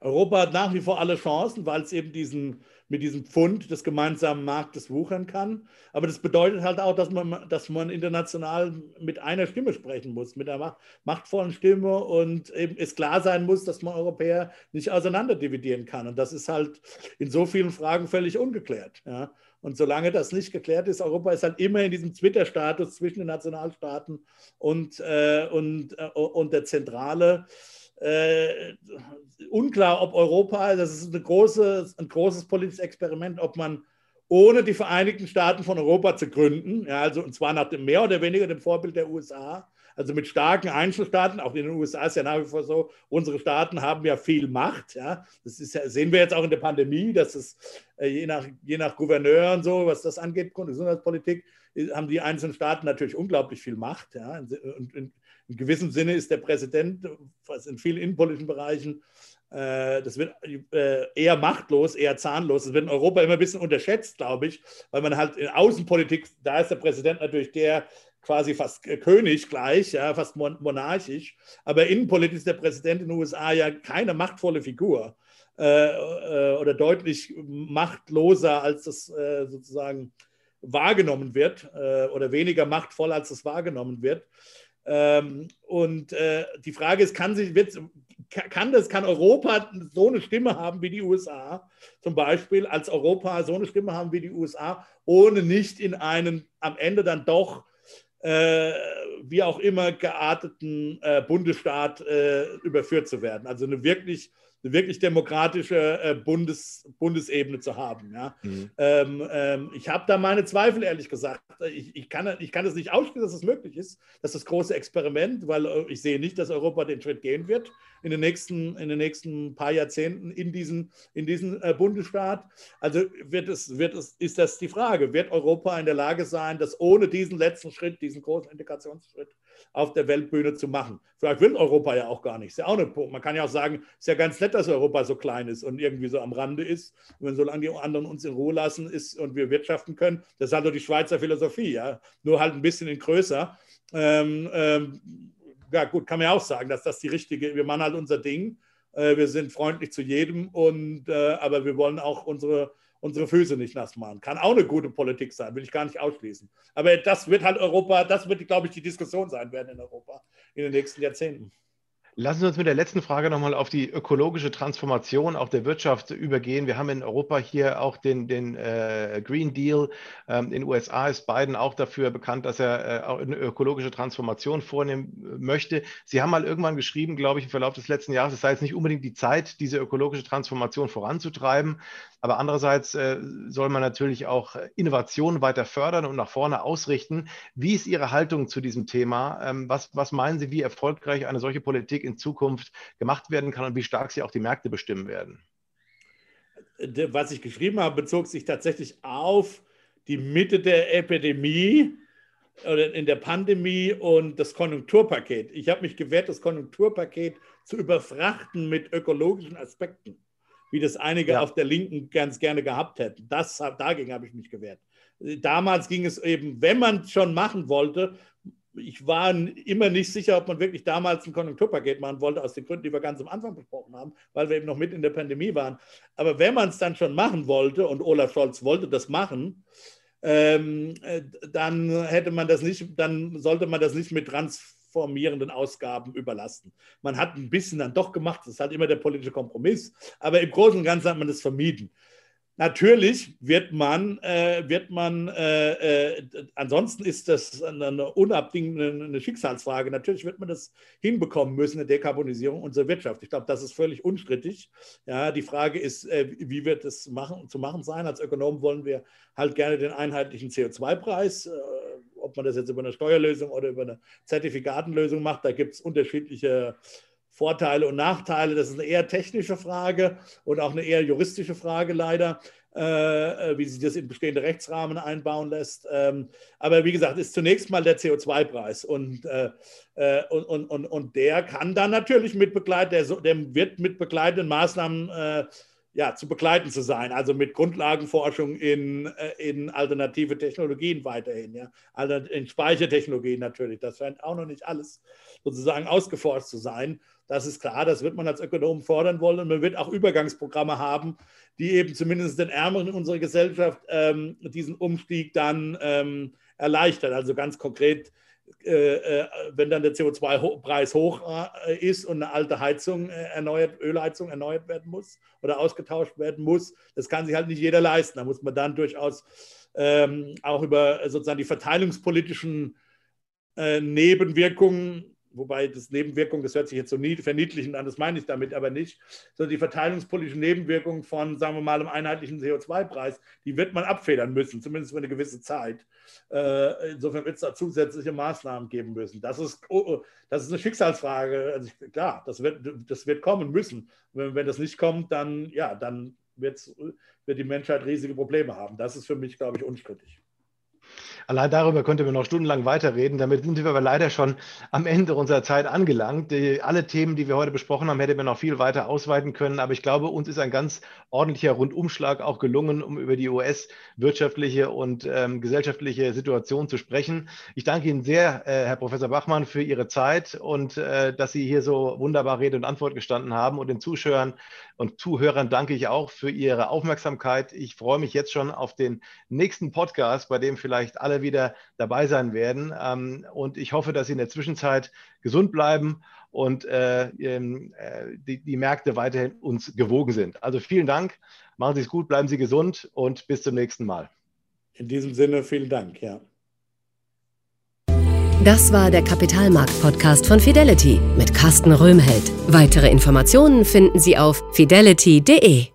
Europa hat nach wie vor alle Chancen, weil es eben diesen, mit diesem Pfund des gemeinsamen Marktes wuchern kann. Aber das bedeutet halt auch, dass man, dass man international mit einer Stimme sprechen muss, mit einer machtvollen Stimme und eben es klar sein muss, dass man Europäer nicht auseinanderdividieren kann. Und das ist halt in so vielen Fragen völlig ungeklärt. Ja. Und solange das nicht geklärt ist, Europa ist halt immer in diesem Twitter-Status zwischen den Nationalstaaten und, äh, und, äh, und der Zentrale äh, unklar, ob Europa, das ist große, ein großes politisches Experiment, ob man ohne die Vereinigten Staaten von Europa zu gründen, ja, also und zwar nach dem mehr oder weniger dem Vorbild der USA, also mit starken Einzelstaaten, auch in den USA ist ja nach wie vor so, unsere Staaten haben ja viel Macht. Ja. Das ist ja, sehen wir jetzt auch in der Pandemie, dass es äh, je, nach, je nach Gouverneur und so, was das angeht, Gesundheitspolitik, haben die einzelnen Staaten natürlich unglaublich viel Macht. Ja. Und, und, in gewissem Sinne ist der Präsident, was in vielen innenpolitischen Bereichen, äh, das wird äh, eher machtlos, eher zahnlos. Das wird in Europa immer ein bisschen unterschätzt, glaube ich, weil man halt in Außenpolitik, da ist der Präsident natürlich der quasi fast König gleich, ja, fast monarchisch. Aber innenpolitisch ist der Präsident in den USA ja keine machtvolle Figur äh, äh, oder deutlich machtloser, als das äh, sozusagen wahrgenommen wird äh, oder weniger machtvoll, als das wahrgenommen wird. Ähm, und äh, die Frage ist, kann, sich, wird, kann, das, kann Europa so eine Stimme haben wie die USA, zum Beispiel als Europa so eine Stimme haben wie die USA, ohne nicht in einen am Ende dann doch äh, wie auch immer gearteten äh, Bundesstaat äh, überführt zu werden. Also eine wirklich eine wirklich demokratische äh, Bundes, Bundesebene zu haben. Ja? Mhm. Ähm, ähm, ich habe da meine Zweifel, ehrlich gesagt. Ich, ich, kann, ich kann es nicht ausschließen, dass es möglich ist. Das ist das große Experiment, weil äh, ich sehe nicht, dass Europa den Schritt gehen wird in den nächsten, in den nächsten paar Jahrzehnten in diesen, in diesen äh, Bundesstaat. Also wird es, wird es, ist das die Frage, wird Europa in der Lage sein, dass ohne diesen letzten Schritt, diesen großen Integrationsschritt, auf der Weltbühne zu machen. Vielleicht will Europa ja auch gar nicht. Ist ja auch ein Punkt. Man kann ja auch sagen, ist ja ganz nett, dass Europa so klein ist und irgendwie so am Rande ist. Und wenn solange die anderen uns in Ruhe lassen ist und wir wirtschaften können, das ist halt nur die Schweizer Philosophie, ja. Nur halt ein bisschen in größer. Ähm, ähm, ja, gut, kann man ja auch sagen, dass das die richtige, wir machen halt unser Ding. Äh, wir sind freundlich zu jedem und äh, aber wir wollen auch unsere unsere Füße nicht nass machen. Kann auch eine gute Politik sein, will ich gar nicht ausschließen. Aber das wird halt Europa, das wird, glaube ich, die Diskussion sein werden in Europa in den nächsten Jahrzehnten. Lassen Sie uns mit der letzten Frage nochmal auf die ökologische Transformation auch der Wirtschaft übergehen. Wir haben in Europa hier auch den, den äh, Green Deal. Ähm, in den USA ist Biden auch dafür bekannt, dass er äh, auch eine ökologische Transformation vornehmen möchte. Sie haben mal irgendwann geschrieben, glaube ich, im Verlauf des letzten Jahres, es sei jetzt nicht unbedingt die Zeit, diese ökologische Transformation voranzutreiben. Aber andererseits äh, soll man natürlich auch Innovationen weiter fördern und nach vorne ausrichten. Wie ist Ihre Haltung zu diesem Thema? Ähm, was, was meinen Sie, wie erfolgreich eine solche Politik in Zukunft gemacht werden kann und wie stark sie auch die Märkte bestimmen werden? Was ich geschrieben habe, bezog sich tatsächlich auf die Mitte der Epidemie oder in der Pandemie und das Konjunkturpaket. Ich habe mich gewehrt, das Konjunkturpaket zu überfrachten mit ökologischen Aspekten, wie das einige ja. auf der Linken ganz gerne gehabt hätten. Das, dagegen habe ich mich gewehrt. Damals ging es eben, wenn man es schon machen wollte, ich war immer nicht sicher, ob man wirklich damals ein Konjunkturpaket machen wollte, aus den Gründen, die wir ganz am Anfang besprochen haben, weil wir eben noch mit in der Pandemie waren. Aber wenn man es dann schon machen wollte, und Olaf Scholz wollte das machen, ähm, äh, dann hätte man das nicht, dann sollte man das nicht mit transformierenden Ausgaben überlasten. Man hat ein bisschen dann doch gemacht, das ist halt immer der politische Kompromiss, aber im Großen und Ganzen hat man das vermieden. Natürlich wird man, äh, wird man äh, äh, ansonsten ist das eine unabdingende Schicksalsfrage. Natürlich wird man das hinbekommen müssen, eine Dekarbonisierung unserer Wirtschaft. Ich glaube, das ist völlig unstrittig. Ja, die Frage ist, äh, wie wird es machen, zu machen sein? Als Ökonomen wollen wir halt gerne den einheitlichen CO2-Preis. Äh, ob man das jetzt über eine Steuerlösung oder über eine Zertifikatenlösung macht, da gibt es unterschiedliche Vorteile und Nachteile. Das ist eine eher technische Frage und auch eine eher juristische Frage leider, äh, äh wie sich das in bestehende Rechtsrahmen einbauen lässt. Ähm, aber wie gesagt, ist zunächst mal der CO2-Preis und, äh, äh, und, und, und, und, der kann dann natürlich mit begleiten, der, der wird mit begleitenden Maßnahmen äh, ja, zu begleiten zu sein, also mit Grundlagenforschung in, äh, in alternative Technologien weiterhin, ja, in Speichertechnologien natürlich. Das scheint auch noch nicht alles sozusagen ausgeforscht zu sein. Das ist klar, das wird man als Ökonom fordern wollen und man wird auch Übergangsprogramme haben, die eben zumindest den Ärmeren in unserer Gesellschaft ähm, diesen Umstieg dann ähm, erleichtern. Also ganz konkret, wenn dann der CO2-Preis hoch äh, ist und eine alte Heizung äh, erneuert, Ölheizung erneuert werden muss oder ausgetauscht werden muss, das kann sich halt nicht jeder leisten. Da muss man dann durchaus ähm, auch über sozusagen die verteilungspolitischen äh, Nebenwirkungen wobei das Nebenwirkung, das hört sich jetzt so verniedlichend an, das meine ich damit aber nicht, sondern die verteilungspolitische Nebenwirkung von, sagen wir mal, einem einheitlichen CO2-Preis, die wird man abfedern müssen, zumindest für eine gewisse Zeit. Äh, insofern wird es da zusätzliche Maßnahmen geben müssen. Das ist, oh, oh, das ist eine Schicksalsfrage. Also klar, das wird, das wird kommen müssen. Wenn, wenn das nicht kommt, dann, ja, dann wird die Menschheit riesige Probleme haben. Das ist für mich, glaube ich, unstrittig. Allein darüber könnte man noch stundenlang weiterreden. Damit sind wir aber leider schon am Ende unserer Zeit angelangt. Die, alle Themen, die wir heute besprochen haben, hätte man noch viel weiter ausweiten können. Aber ich glaube, uns ist ein ganz ordentlicher Rundumschlag auch gelungen, um über die US-wirtschaftliche und ähm, gesellschaftliche Situation zu sprechen. Ich danke Ihnen sehr, äh, Herr Professor Bachmann, für Ihre Zeit und äh, dass Sie hier so wunderbar Rede und Antwort gestanden haben. Und den Zuschauern und Zuhörern danke ich auch für Ihre Aufmerksamkeit. Ich freue mich jetzt schon auf den nächsten Podcast, bei dem vielleicht alle wieder dabei sein werden. Ähm, und ich hoffe, dass Sie in der Zwischenzeit gesund bleiben und äh, ähm, äh, die, die Märkte weiterhin uns gewogen sind. Also vielen Dank, machen Sie es gut, bleiben Sie gesund und bis zum nächsten Mal. In diesem Sinne, vielen Dank. Ja. Das war der Kapitalmarkt-Podcast von Fidelity mit Carsten Röhmheld. Weitere Informationen finden Sie auf fidelity.de.